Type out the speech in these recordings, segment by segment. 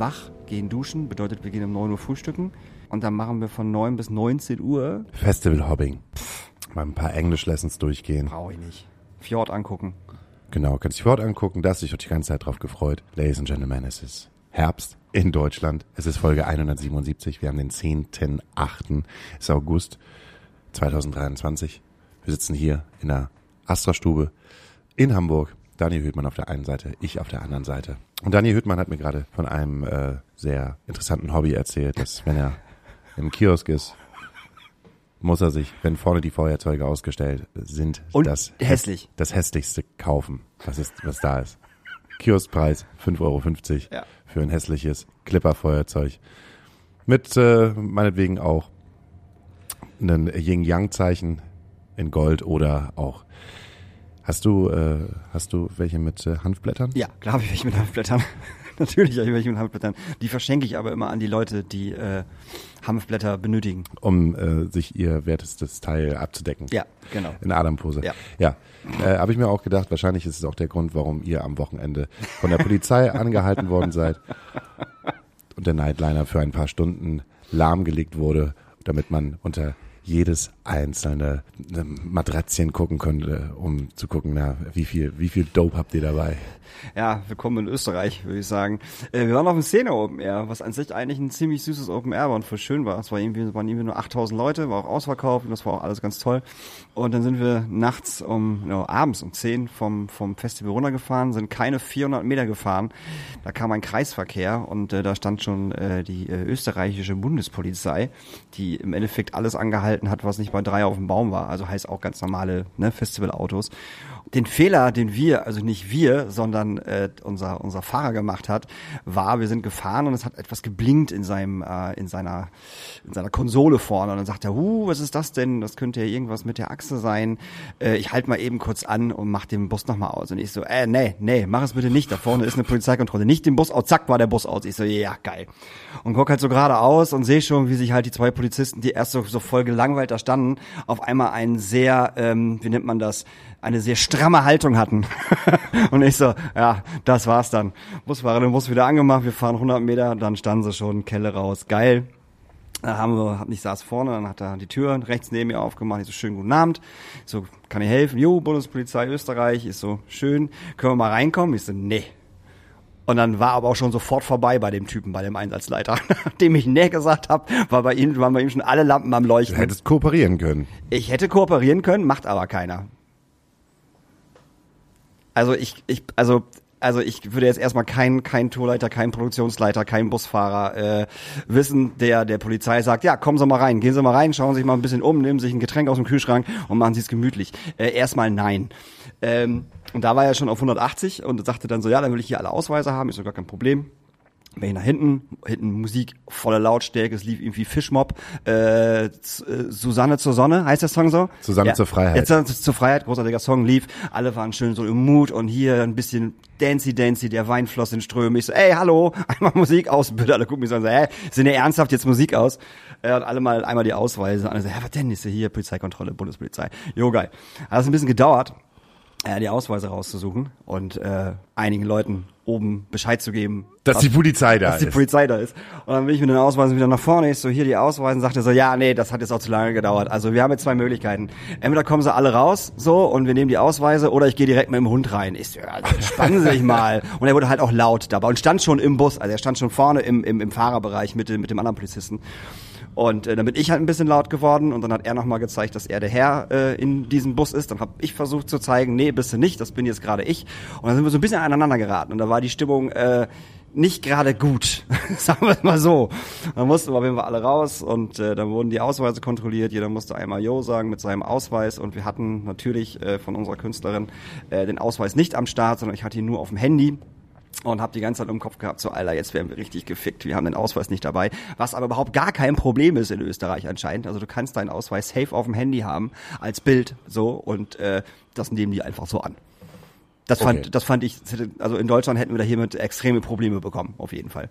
wach, gehen duschen, bedeutet, wir gehen um 9 Uhr frühstücken. Und dann machen wir von 9 bis 19 Uhr. Festival Hobbing. Mal ein paar Englisch-Lessons durchgehen. Brauche ich nicht. Fjord angucken. Genau, kannst dich Fjord angucken. Da hast du dich die ganze Zeit drauf gefreut. Ladies and Gentlemen, es ist Herbst in Deutschland. Es ist Folge 177. Wir haben den 10.8. Es ist August 2023. Wir sitzen hier in der Astra-Stube in Hamburg. Daniel Hüttmann auf der einen Seite, ich auf der anderen Seite. Und Daniel Hüttmann hat mir gerade von einem äh, sehr interessanten Hobby erzählt, dass wenn er im Kiosk ist, muss er sich, wenn vorne die Feuerzeuge ausgestellt sind, Und das, hässlich. das hässlichste kaufen, was ist, was da ist. Kioskpreis 5,50 Euro Ja. für ein hässliches Clipper-Feuerzeug. Mit äh, meinetwegen auch einem Yin-Yang-Zeichen in Gold oder auch. Hast du, äh, hast du welche mit äh, Hanfblättern? Ja, klar habe ich welche mit Hanfblättern. Natürlich habe ich welche mit Hanfblättern. Die verschenke ich aber immer an die Leute, die äh, Hanfblätter benötigen. Um äh, sich ihr wertestes Teil abzudecken. Ja, genau. In Adampose. Ja. ja. Äh, Habe ich mir auch gedacht, wahrscheinlich ist es auch der Grund, warum ihr am Wochenende von der Polizei angehalten worden seid und der Nightliner für ein paar Stunden lahmgelegt wurde, damit man unter jedes einzelne äh, Matratzchen gucken könnte, um zu gucken, na, wie viel, wie viel Dope habt ihr dabei? Ja, willkommen in Österreich, würde ich sagen. Äh, wir waren auf dem Szene Open Air, was an sich eigentlich ein ziemlich süßes Open Air war und voll schön war. Es war irgendwie, waren irgendwie nur 8000 Leute, war auch ausverkauft und das war auch alles ganz toll. Und dann sind wir nachts um, no, abends um 10 vom, vom Festival runtergefahren, sind keine 400 Meter gefahren. Da kam ein Kreisverkehr und äh, da stand schon äh, die äh, österreichische Bundespolizei, die im Endeffekt alles angehalten hat, was nicht bei drei auf dem Baum war. Also heißt auch ganz normale ne, Festivalautos. Den Fehler, den wir, also nicht wir, sondern äh, unser, unser Fahrer gemacht hat, war, wir sind gefahren und es hat etwas geblinkt in seinem, äh, in seiner, in seiner Konsole vorne. Und dann sagt er, huh, was ist das denn? Das könnte ja irgendwas mit der Achse sein. Äh, ich halte mal eben kurz an und mach den Bus nochmal aus. Und ich so, äh, nee, nee, mach es bitte nicht. Da vorne ist eine Polizeikontrolle. Nicht den Bus aus, zack, war der Bus aus. Ich so, ja, geil. Und guck halt so geradeaus und sehe schon, wie sich halt die zwei Polizisten, die erst so, so voll gelangweilt da standen, auf einmal einen sehr, ähm, wie nennt man das, eine sehr stramme Haltung hatten. und ich so, ja, das war's dann. Busfahrer den Bus wieder angemacht, wir fahren 100 Meter, dann standen sie schon, Kelle raus, geil. Da haben wir, ich saß vorne, dann hat er die Tür rechts neben mir aufgemacht. Ich so, schönen guten Abend. Ich so, kann ich helfen? Jo, Bundespolizei Österreich. Ich so, schön. Können wir mal reinkommen? Ich so, nee. Und dann war aber auch schon sofort vorbei bei dem Typen, bei dem Einsatzleiter. Nachdem ich nee gesagt habe, war bei ihm, waren bei ihm schon alle Lampen am Du Leuchten. hättest kooperieren können. Ich hätte kooperieren können, macht aber keiner. Also ich, ich, also, also ich würde jetzt erstmal kein, kein Tourleiter, kein Produktionsleiter, kein Busfahrer äh, wissen, der der Polizei sagt, ja, kommen Sie mal rein, gehen Sie mal rein, schauen Sie sich mal ein bisschen um, nehmen sich ein Getränk aus dem Kühlschrank und machen Sie es gemütlich. Äh, erstmal nein. Ähm, und da war er schon auf 180 und sagte dann so, ja, dann will ich hier alle Ausweise haben, ist so gar kein Problem. Ich nach hinten, hinten Musik, volle Lautstärke, es lief irgendwie Fischmob, äh, äh, Susanne zur Sonne, heißt der Song so? Susanne zur Freiheit. Ja, Susanne zur Freiheit, großartiger Song lief, alle waren schön so im Mut und hier ein bisschen Dancy Dancy, der Wein floss in Strömen. Ich so, ey, hallo, einmal Musik aus, bitte, alle gucken mich so an, so, hä, sind ja ernsthaft jetzt Musik aus? Äh, und alle mal einmal die Ausweise, alle so, hä, was denn, ist ja hier Polizeikontrolle, Bundespolizei. Jo, geil. Hat das ein bisschen gedauert, äh, die Ausweise rauszusuchen und äh, einigen Leuten oben Bescheid zu geben, Dass was- die Polizei da dass die ist. Polizei da ist. Und dann bin ich mit den Ausweisen wieder nach vorne. Ich so, hier die Ausweisen. Sagt er so, ja, nee, das hat jetzt auch zu lange gedauert. Also wir haben jetzt zwei Möglichkeiten. Entweder kommen sie alle raus, so, und wir nehmen die Ausweise, oder ich gehe direkt mit dem Hund rein. Ich so, ja, also entspannen Sie sich mal. Und er wurde halt auch laut dabei und stand schon im Bus. Also er stand schon vorne im, im, im Fahrerbereich mit, mit dem anderen Polizisten. Und äh, dann bin ich halt ein bisschen laut geworden und dann hat er nochmal gezeigt, dass er der Herr äh, in diesem Bus ist. Dann habe ich versucht zu zeigen, nee, bist du nicht, das bin jetzt gerade ich. Und dann sind wir so ein bisschen aneinander geraten und da war die Stimmung äh, nicht gerade gut, sagen wir es mal so. Dann mussten wir auf jeden alle raus und äh, dann wurden die Ausweise kontrolliert. Jeder musste einmal Jo sagen mit seinem Ausweis und wir hatten natürlich äh, von unserer Künstlerin äh, den Ausweis nicht am Start, sondern ich hatte ihn nur auf dem Handy und habe die ganze Zeit im Kopf gehabt, so Alter, jetzt werden wir richtig gefickt, wir haben den Ausweis nicht dabei, was aber überhaupt gar kein Problem ist in Österreich anscheinend. Also du kannst deinen Ausweis safe auf dem Handy haben als Bild so und äh, das nehmen die einfach so an. Das fand, Okay. das fand ich, also in Deutschland hätten wir da hiermit extreme Probleme bekommen, auf jeden Fall.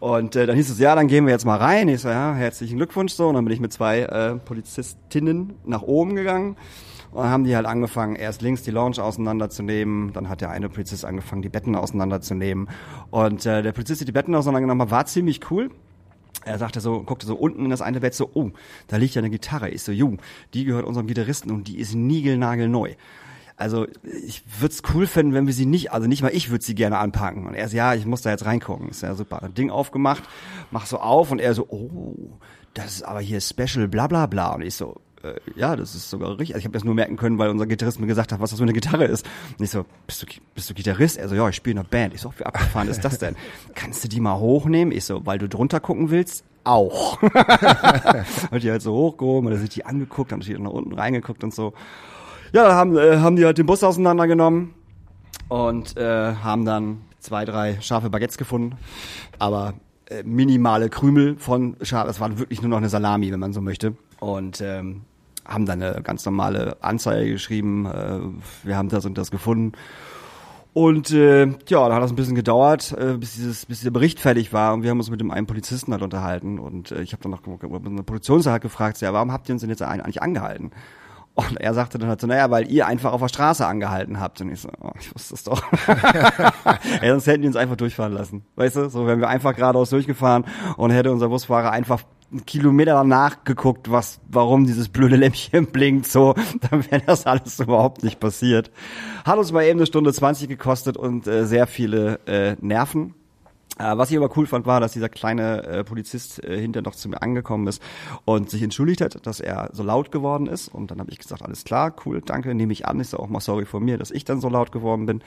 Und äh, dann hieß es, ja, dann gehen wir jetzt mal rein. Ich so, ja, herzlichen Glückwunsch so. Und dann bin ich mit zwei äh, Polizistinnen nach oben gegangen. Und dann haben die halt angefangen, erst links die Lounge auseinanderzunehmen, dann hat der eine Polizist angefangen, die Betten auseinanderzunehmen. Und äh, der Polizist, der die Betten auseinandergenommen hat, war ziemlich cool. Er sagte so, guckte so unten in das eine Bett so, oh, da liegt ja eine Gitarre. Ich so, jung, die gehört unserem Gitarristen und die ist niegelnagelneu. Also ich würde es cool finden, wenn wir sie nicht, also nicht mal ich würde sie gerne anpacken. Und er so, ja, ich muss da jetzt reingucken. Ist ja super. Ein Ding aufgemacht, mach so auf und er so, oh, das ist aber hier Special, bla bla bla. Und ich so, äh, ja, das ist sogar richtig. Also ich habe das nur merken können, weil unser Gitarrist mir gesagt hat, was das für eine Gitarre ist. Und ich so, bist du, bist du Gitarrist? Er so, ja, ich spiele in einer Band. Ich so, wie abgefahren ist das denn? Kannst du die mal hochnehmen? Ich so, weil du drunter gucken willst? Auch. Hat die halt so hochgehoben und dann sind die angeguckt, haben sich nach unten reingeguckt und so. Ja, dann haben, äh, haben die halt den Bus auseinandergenommen und äh, haben dann zwei, drei scharfe Baguettes gefunden. Aber äh, minimale Krümel von scharf. Das war wirklich nur noch eine Salami, wenn man so möchte. Und ähm, haben dann eine ganz normale Anzeige geschrieben. Äh, wir haben das und das gefunden. Und äh, ja, da hat das ein bisschen gedauert, äh, bis dieses, bis dieser Bericht fertig war. Und wir haben uns mit dem einen Polizisten halt unterhalten. Und äh, ich habe dann noch eine Produktionssache gefragt, ja, warum habt ihr uns denn jetzt eigentlich angehalten? Und er sagte dann halt so, naja, weil ihr einfach auf der Straße angehalten habt. Und ich so, oh, ich wusste es doch. Ey, sonst hätten die uns einfach durchfahren lassen. Weißt du, so wären wir einfach geradeaus durchgefahren und hätte unser Busfahrer einfach einen Kilometer danach geguckt, was, warum dieses blöde Lämpchen blinkt, so, dann wäre das alles überhaupt nicht passiert. Hat uns mal eben eine Stunde 20 gekostet und äh, sehr viele äh, Nerven. Äh, was ich aber cool fand, war, dass dieser kleine äh, Polizist äh, hinter noch zu mir angekommen ist und sich entschuldigt hat, dass er so laut geworden ist. Und dann habe ich gesagt, alles klar, cool, danke, nehme ich an. Ist auch mal sorry von mir, dass ich dann so laut geworden bin.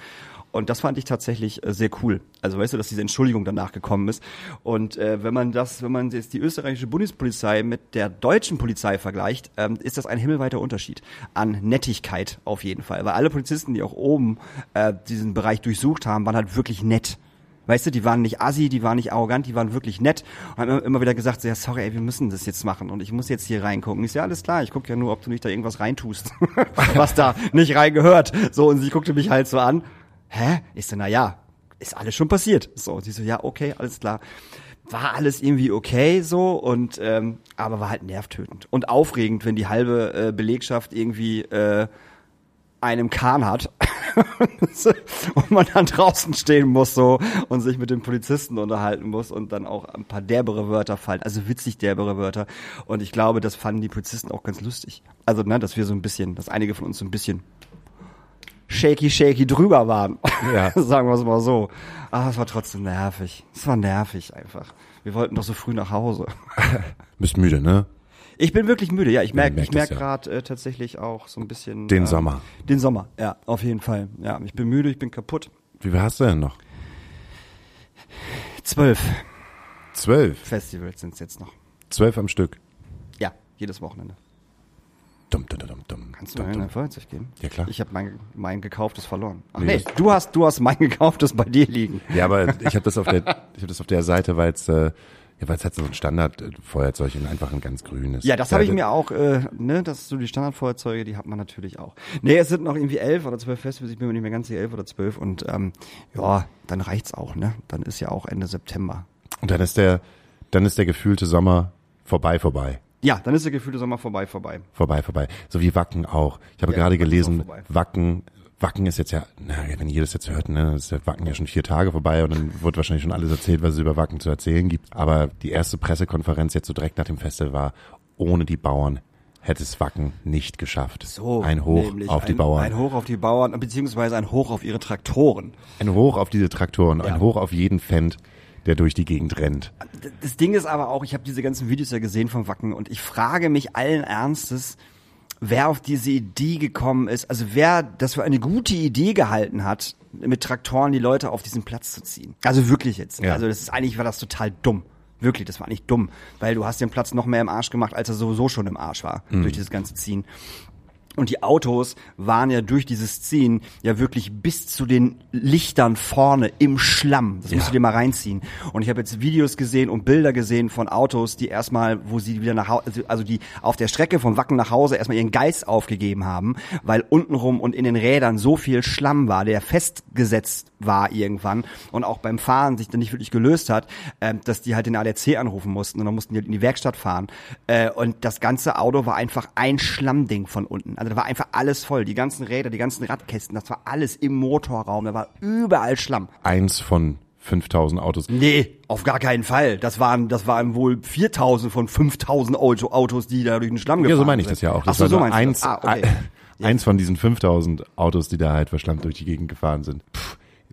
Und das fand ich tatsächlich äh, sehr cool. Also weißt du, dass diese Entschuldigung danach gekommen ist. Und äh, wenn man das, wenn man jetzt die österreichische Bundespolizei mit der deutschen Polizei vergleicht, ähm, ist das ein himmelweiter Unterschied an Nettigkeit auf jeden Fall. Weil alle Polizisten, die auch oben äh, diesen Bereich durchsucht haben, waren halt wirklich nett. Weißt du, die waren nicht assi, die waren nicht arrogant, die waren wirklich nett und haben immer wieder gesagt, so, ja, sorry, ey, wir müssen das jetzt machen und ich muss jetzt hier reingucken. So, ja, alles klar, ich gucke ja nur, ob du nicht da irgendwas reintust, was da nicht reingehört. So, und sie guckte mich halt so an. Hä? Ich so, na ja, ist alles schon passiert. So, und sie so, ja, okay, alles klar. War alles irgendwie okay so und ähm, aber war halt nervtötend und aufregend, wenn die halbe äh, Belegschaft irgendwie äh, einem Kahn hat und man dann draußen stehen muss so und sich mit den Polizisten unterhalten muss und dann auch ein paar derbere Wörter fallen, also witzig derbere Wörter und ich glaube, das fanden die Polizisten auch ganz lustig. Also, ne, dass wir so ein bisschen, dass einige von uns so ein bisschen shaky shaky drüber waren. Ja. Sagen wir es mal so. Aber es war trotzdem nervig. Es war nervig einfach. Wir wollten doch so früh nach Hause. Bist müde, ne? Ich bin wirklich müde, ja. Ich merke ich merk ja. gerade äh, tatsächlich auch so ein bisschen. Den ähm, Sommer. Den Sommer, ja, auf jeden Fall. Ja, ich bin müde, ich bin kaputt. Wie viel hast du denn noch? Zwölf. Zwölf? Festivals sind es jetzt noch. Zwölf am Stück? Ja, jedes Wochenende. Dumm, dumm, dumm, dumm. Kannst du mir ein Feuerzeug geben? Ja, klar. Ich habe mein, mein gekauftes verloren. Ach nee, nee du hast du hast mein gekauftes bei dir liegen. Ja, aber ich habe das auf der ich habe das auf der Seite, weil es äh, ja, weil es hat so ein Standardfeuerzeug und einfach ein ganz grünes. Ja, das habe ich mir auch, äh, ne, das so die Standardfeuerzeuge, die hat man natürlich auch. Nee, es sind noch irgendwie elf oder zwölf Festivals, ich bin mir nicht mehr ganz sicher, elf oder zwölf und ähm, ja, dann reicht's auch, ne? Dann ist ja auch Ende September. Und dann ist der, dann ist der gefühlte Sommer vorbei, vorbei. Ja, dann ist der gefühlte Sommer vorbei, vorbei. Vorbei, vorbei. So wie Wacken auch. Ich habe ja, gerade gelesen, Wacken Wacken ist jetzt ja, na, wenn ihr das jetzt hört, ne, ist der Wacken ja schon vier Tage vorbei und dann wird wahrscheinlich schon alles erzählt, was es über Wacken zu erzählen gibt. Aber die erste Pressekonferenz jetzt so direkt nach dem Festival war, ohne die Bauern hätte es Wacken nicht geschafft. So, ein Hoch auf ein, die Bauern. Ein Hoch auf die Bauern, beziehungsweise ein Hoch auf ihre Traktoren. Ein Hoch auf diese Traktoren, ja. ein Hoch auf jeden Fan, der durch die Gegend rennt. Das Ding ist aber auch, ich habe diese ganzen Videos ja gesehen vom Wacken und ich frage mich allen Ernstes, wer auf diese Idee gekommen ist, also wer das für eine gute Idee gehalten hat, mit Traktoren die Leute auf diesen Platz zu ziehen. Also wirklich jetzt. Ja. Also das ist eigentlich war das total dumm. Wirklich, das war nicht dumm, weil du hast den Platz noch mehr im Arsch gemacht, als er sowieso schon im Arsch war mhm. durch dieses ganze Ziehen. Und die Autos waren ja durch dieses Ziehen ja wirklich bis zu den Lichtern vorne im Schlamm. Das ja. musst du dir mal reinziehen. Und ich habe jetzt Videos gesehen und Bilder gesehen von Autos, die erstmal, wo sie wieder nach Hause, also, also die auf der Strecke vom Wacken nach Hause erstmal ihren Geist aufgegeben haben, weil untenrum und in den Rädern so viel Schlamm war, der festgesetzt war irgendwann und auch beim Fahren sich dann nicht wirklich gelöst hat, äh, dass die halt den ADAC anrufen mussten und dann mussten die halt in die Werkstatt fahren. Äh, und das ganze Auto war einfach ein Schlammding von unten. Also da war einfach alles voll. Die ganzen Räder, die ganzen Radkästen, das war alles im Motorraum. Da war überall Schlamm. Eins von 5000 Autos. Nee, auf gar keinen Fall. Das waren, das waren wohl 4000 von 5000 Auto, Autos, die da durch den Schlamm gefahren Ja, so meine ich sind. das ja auch. Das Ach so, so meinst du eins, das. Ah, okay. ein- eins von diesen 5000 Autos, die da halt verschlammt durch die Gegend gefahren sind. Puh,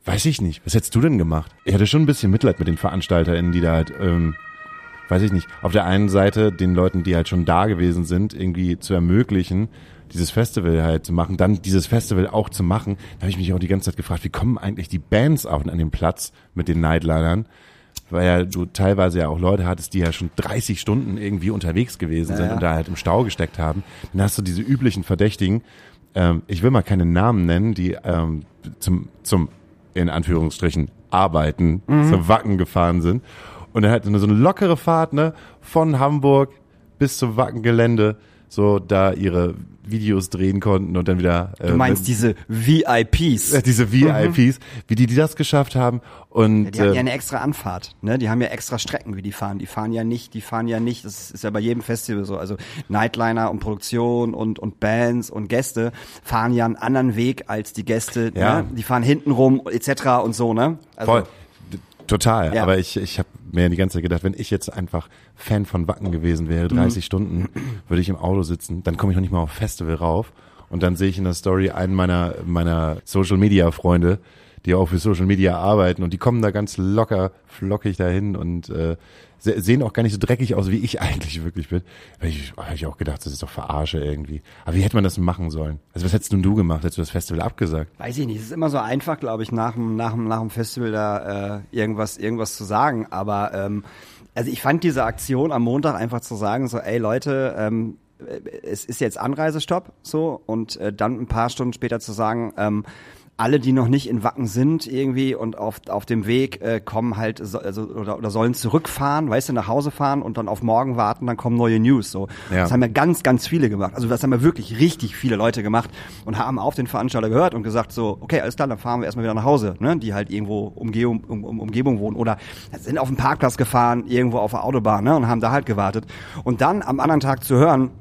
weiß ich nicht. Was hättest du denn gemacht? Ich hatte schon ein bisschen Mitleid mit den VeranstalterInnen, die da halt, ähm, weiß ich nicht, auf der einen Seite den Leuten, die halt schon da gewesen sind, irgendwie zu ermöglichen, dieses Festival halt zu machen, dann dieses Festival auch zu machen. Da habe ich mich auch die ganze Zeit gefragt, wie kommen eigentlich die Bands auf an den Platz mit den Nightlinern? Weil ja du teilweise ja auch Leute hattest, die ja schon 30 Stunden irgendwie unterwegs gewesen sind Ja, ja. und da halt im Stau gesteckt haben. Dann hast du diese üblichen Verdächtigen, ähm, ich will mal keine Namen nennen, die ähm, zum, zum, in Anführungsstrichen, Arbeiten, Mhm. zum Wacken gefahren sind. Und dann halt so eine lockere Fahrt, ne, von Hamburg bis zum Wackengelände, so da ihre Videos drehen konnten und dann wieder. Äh, Du meinst diese VIPs? äh, diese VIPs, wie die, die das geschafft haben. Und Die haben ja äh, eine extra Anfahrt, ne? Die haben ja extra Strecken, wie die fahren. Die fahren ja nicht, die fahren ja nicht, das ist ja bei jedem Festival so. Also Nightliner und Produktion und, und Bands und Gäste fahren ja einen anderen Weg als die Gäste, Ja. ne? Die fahren hinten rum etc. und so, ne? Also, Voll. Total. Ja. Aber ich, ich habe mir die ganze Zeit gedacht, wenn ich jetzt einfach Fan von Wacken gewesen wäre, 30 Stunden, würde ich im Auto sitzen, dann komme ich noch nicht mal auf Festival rauf. Und dann sehe ich in der Story einen meiner, meiner Social Media Freunde, die auch für Social Media arbeiten und die kommen da ganz locker, flockig dahin und äh, sehen auch gar nicht so dreckig aus, wie ich eigentlich wirklich bin. Weil ich habe ich auch gedacht, das ist doch Verarsche irgendwie. Aber wie hätte man das machen sollen? Also was hättest nun du gemacht? Hättest du das Festival abgesagt? Weiß ich nicht, es ist immer so einfach, glaube ich, nach dem, nach dem, nach dem Festival da äh, irgendwas, irgendwas zu sagen. Aber ähm, also ich fand diese Aktion am Montag einfach zu sagen, so, ey Leute, ähm, äh, es ist jetzt Anreisestopp so und äh, dann ein paar Stunden später zu sagen, ähm, alle, die noch nicht in Wacken sind irgendwie und auf, auf dem Weg äh, kommen halt so, also, oder, oder sollen zurückfahren, weißt du, nach Hause fahren und dann auf morgen warten, dann kommen neue News. So. Ja. Das haben ja ganz, ganz viele gemacht. Also das haben ja wirklich richtig viele Leute gemacht und haben auf den Veranstalter gehört und gesagt so, okay, alles klar, dann fahren wir erstmal wieder nach Hause, ne? die halt irgendwo Umgebung, um, um, Umgebung wohnen oder sind auf dem Parkplatz gefahren, irgendwo auf der Autobahn ne? und haben da halt gewartet. Und dann am anderen Tag zu hören,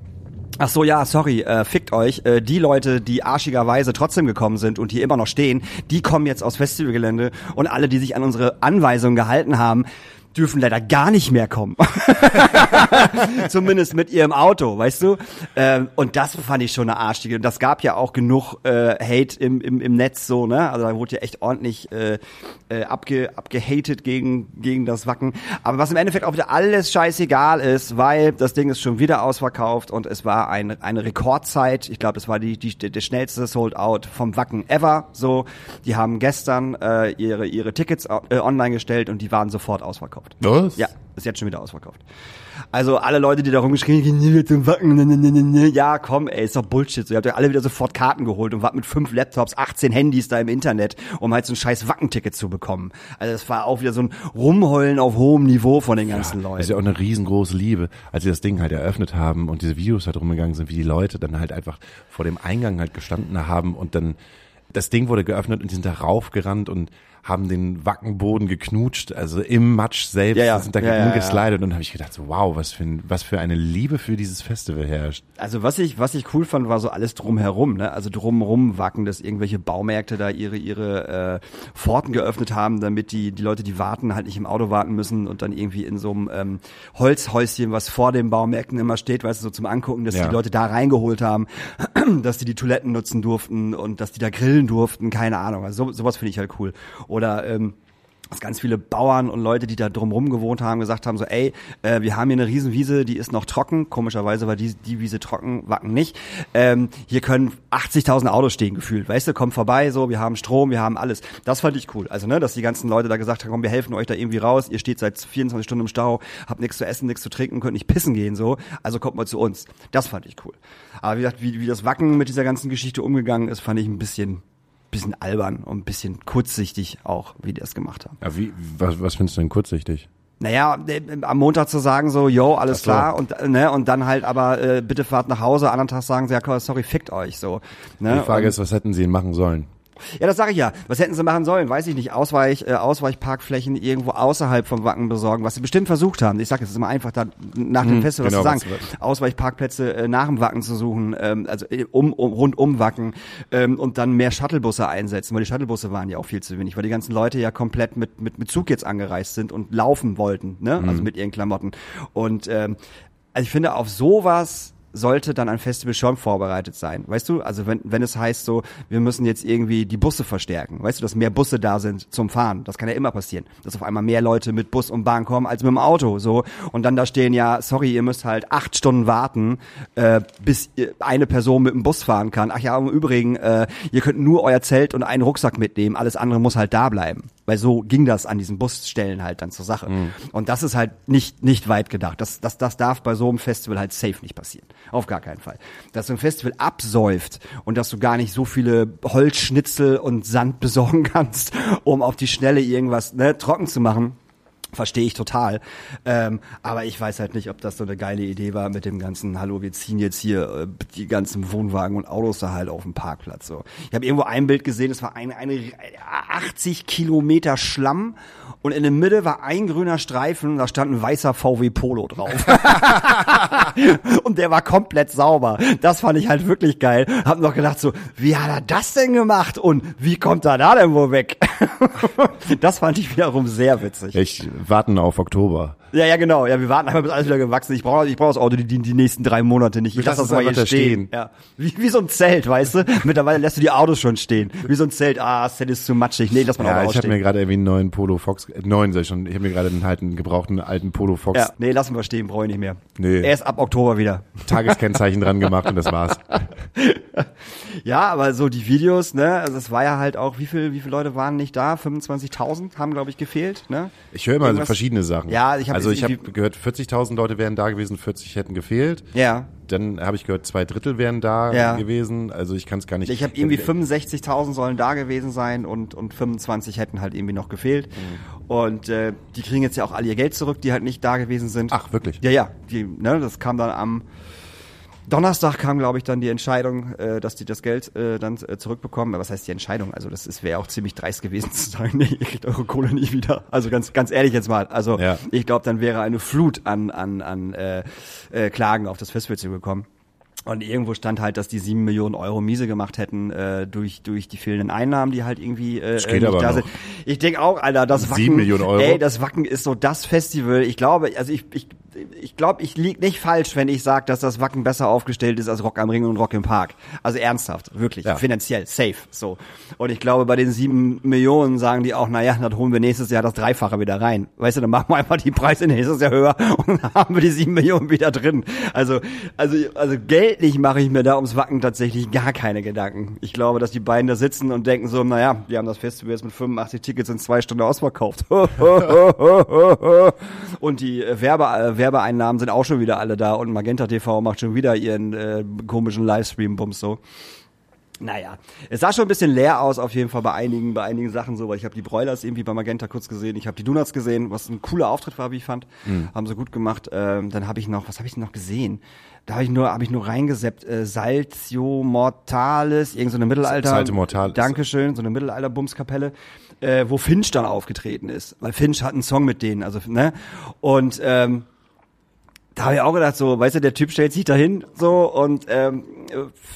Ach so, ja, sorry, äh, fickt euch. Äh, die Leute, die arschigerweise trotzdem gekommen sind und hier immer noch stehen, die kommen jetzt aus Festivalgelände und alle, die sich an unsere Anweisungen gehalten haben, dürfen leider gar nicht mehr kommen. Zumindest mit ihrem Auto, weißt du? Ähm, und das fand ich schon eine arschige. Und das gab ja auch genug äh, Hate im, im, im Netz so, ne? Also da wurde ja echt ordentlich äh, äh, abge, abgehatet gegen, gegen das Wacken. Aber was im Endeffekt auch wieder alles scheißegal ist, weil das Ding ist schon wieder ausverkauft und es war ein, eine Rekordzeit. Ich glaube, das war die, die, der schnellste Sold-Out vom Wacken ever. So, die haben gestern äh, ihre, ihre Tickets äh, online gestellt und die waren sofort ausverkauft. Was? Ja, ist jetzt schon wieder ausverkauft. Also alle Leute, die da rumgeschrien, gehen nie wieder zum Wacken, ne, ne, ne, ne, ne. ja komm, ey, ist doch Bullshit. So, ihr habt ja alle wieder sofort Karten geholt und wart mit fünf Laptops, 18 Handys da im Internet, um halt so ein scheiß Wackenticket zu bekommen. Also das war auch wieder so ein Rumheulen auf hohem Niveau von den ganzen Das ist Leuten. ja auch eine riesengroße Liebe, als sie das Ding halt eröffnet haben und diese Videos halt rumgegangen sind, wie die Leute dann halt einfach vor dem Eingang halt gestanden haben und dann das Ding wurde geöffnet und die sind da raufgerannt und haben den Wackenboden geknutscht, also im Matsch selbst, Ja, ja. sind da Ja, rumgeslidet und habe ich gedacht, so, wow, was für, ein, was für eine Liebe für dieses Festival herrscht. Also was ich, was ich cool fand, war so alles drumherum, ne? Also drumherum wacken, dass irgendwelche Baumärkte da ihre, ihre äh, Pforten geöffnet haben, damit die, die Leute, die warten, halt nicht im Auto warten müssen und dann irgendwie in so einem ähm, Holzhäuschen, was vor den Baumärkten immer steht, weißt du, so zum Angucken, dass die Leute da reingeholt haben, dass die die Toiletten nutzen durften und dass die da grillen durften, keine Ahnung. Also so, sowas finde ich halt cool. Oder ähm, dass ganz viele Bauern und Leute, die da drumherum gewohnt haben, gesagt haben so, ey, äh, wir haben hier eine Riesenwiese, die ist noch trocken. Komischerweise war die, die Wiese trocken, Wacken nicht. Ähm, hier können 80.000 Autos stehen gefühlt. Weißt du, kommt vorbei, so, wir haben Strom, wir haben alles. Das fand ich cool. Also, ne, dass die ganzen Leute da gesagt haben, komm, wir helfen euch da irgendwie raus. Ihr steht seit 24 Stunden im Stau, habt nichts zu essen, nichts zu trinken, könnt nicht pissen gehen, so. Also kommt mal zu uns. Das fand ich cool. Aber wie gesagt, wie, wie das Wacken mit dieser ganzen Geschichte umgegangen ist, fand ich ein bisschen, bisschen albern und ein bisschen kurzsichtig auch, wie die das gemacht haben. Ja, wie, was, was findest du denn kurzsichtig? Naja, äh, am Montag zu sagen so, yo, alles so. klar und äh, ne und dann halt aber äh, bitte fahrt nach Hause, anderen Tag sagen sie ja, sorry, fickt euch so. Ne? Die Frage und, ist, was hätten sie machen sollen? Ja, das sage ich ja. Was hätten sie machen sollen? Weiß ich nicht. Ausweich, äh, Ausweichparkflächen irgendwo außerhalb vom Wacken besorgen, was sie bestimmt versucht haben. Ich sage, es ist immer einfach, da nach dem Festival genau, was zu sagen. Ausweichparkplätze äh, nach dem Wacken zu suchen, ähm, also äh, um, um rund um Wacken ähm, und dann mehr Shuttlebusse einsetzen, weil die Shuttlebusse waren ja auch viel zu wenig, weil die ganzen Leute ja komplett mit mit, mit Zug jetzt angereist sind und laufen wollten, ne? Also mit ihren Klamotten. Und ähm, also ich finde auf sowas sollte dann ein Festival schon vorbereitet sein. Weißt du, also wenn, wenn es heißt so, wir müssen jetzt irgendwie die Busse verstärken, weißt du, dass mehr Busse da sind zum Fahren. Das kann ja immer passieren, dass auf einmal mehr Leute mit Bus und Bahn kommen als mit dem Auto, so. Und dann da stehen ja, sorry, ihr müsst halt acht Stunden warten, äh, bis eine Person mit dem Bus fahren kann. Ach ja, im Übrigen, äh, ihr könnt nur euer Zelt und einen Rucksack mitnehmen, alles andere muss halt da bleiben. Weil so ging das an diesen Busstellen halt dann zur Sache. Und das ist halt nicht, nicht weit gedacht. Das, das, das darf bei so einem Festival halt safe nicht passieren. Auf gar keinen Fall. Dass so ein Festival absäuft und dass du gar nicht so viele Holzschnitzel und Sand besorgen kannst, um auf die Schnelle irgendwas ne, trocken zu machen. Verstehe ich total. Ähm, aber ich weiß halt nicht, ob das so eine geile Idee war mit dem ganzen, hallo, wir ziehen jetzt hier äh, die ganzen Wohnwagen und Autos da halt auf dem Parkplatz. So. Ich habe irgendwo ein Bild gesehen, es war eine, eine 80 Kilometer Schlamm und in der Mitte war ein grüner Streifen, da stand ein weißer VW Polo drauf. und der war komplett sauber. Das fand ich halt wirklich geil. Hab noch gedacht so, wie hat er das denn gemacht und wie kommt er da denn wohl weg? das fand ich wiederum sehr witzig. Ich warten auf Oktober. Ja, ja, genau. Ja, wir warten einfach, bis alles wieder gewachsen ist. Ich brauche ich brauch das Auto die, die, die nächsten drei Monate nicht. Ich lasse das mal hier stehen. stehen. Ja. Wie, wie so ein Zelt, weißt du? Mittlerweile lässt du die Autos schon stehen. Wie so ein Zelt. Ah, das Zelt ist zu matschig. Nee, lass mal Ja, Auto ich habe mir gerade irgendwie einen neuen Polo Fox, äh, neuen sag ich schon, ich habe mir gerade einen halt einen gebrauchten alten Polo Fox Ja, nee, lassen wir stehen, brauche ich nicht mehr. Nee. Erst ab Oktober wieder. Tageskennzeichen dran gemacht und das war's. Ja, aber so die Videos, ne, also es war ja halt auch, wie viel, wie viele Leute waren nicht da? 25.000 haben, glaube ich, gefehlt, ne? Ich höre immer Irgendwas- verschiedene Sachen. Ja, ich hab also ich habe gehört, 40.000 Leute wären da gewesen, 40 hätten gefehlt. Ja. Dann habe ich gehört, zwei Drittel wären da Ja. gewesen. Also ich kann es gar nicht. Ich habe irgendwie 65.000 sollen da gewesen sein und, und 25 hätten halt irgendwie noch gefehlt. Mhm. Und äh, die kriegen jetzt ja auch alle ihr Geld zurück, die halt nicht da gewesen sind. Ach, wirklich? Ja, ja. Die, ne, das kam dann am Donnerstag kam, glaube ich, dann die Entscheidung, äh, dass die das Geld äh, dann äh, zurückbekommen. Aber was heißt die Entscheidung? Also das ist- wäre auch ziemlich dreist gewesen zu sagen, nee, ihr kriegt eure Kohle nicht wieder. Also ganz, ganz ehrlich jetzt mal. Also Ja. ich glaube, dann wäre eine Flut an, an, an äh, äh, Klagen auf das Festival zugekommen. Und irgendwo stand halt, dass die sieben Millionen Euro miese gemacht hätten äh, durch durch die fehlenden Einnahmen, die halt irgendwie äh, äh, nicht da noch. sind. Ich denke auch, Alter, das Wacken, Sieben Millionen Euro? ey, das Wacken ist so das Festival. Ich glaube, also ich ich ich glaube, ich lieg nicht falsch, wenn ich sage, dass das Wacken besser aufgestellt ist als Rock am Ring und Rock im Park. Also ernsthaft, wirklich, Ja. finanziell, safe, so. Und ich glaube, bei den sieben Millionen sagen die auch, naja, dann holen wir nächstes Jahr das Dreifache wieder rein. Weißt du, dann machen wir einfach die Preise nächstes Jahr höher und dann haben wir die sieben Millionen wieder drin. Also, also, also geldlich mache ich mir da ums Wacken tatsächlich gar keine Gedanken. Ich glaube, dass die beiden da sitzen und denken so, naja, wir haben das Festival jetzt mit 85 Tickets in zwei Stunden ausverkauft. und die Werbe, äh, Werbeeinnahmen sind auch schon wieder alle da und Magenta TV macht schon wieder ihren äh, komischen Livestream-Bums so. Naja, es sah schon ein bisschen leer aus auf jeden Fall bei einigen, bei einigen Sachen so, weil ich habe die Broilers irgendwie bei Magenta kurz gesehen, ich habe die Donuts gesehen, was ein cooler Auftritt war, wie ich fand, haben sie gut gemacht. Ähm, dann habe ich noch, was habe ich denn noch gesehen? Da habe ich nur, habe ich nur reingeseppt, äh, Saltio Mortalis, irgend so eine Mittelalter. Saltio Mortalis. Dankeschön, so eine Mittelalter-Bumskapelle, äh, wo Finch dann aufgetreten ist, weil Finch hat einen Song mit denen, also ne und ähm, da habe ich auch gedacht, so, weißt du, der Typ stellt sich dahin so und ähm,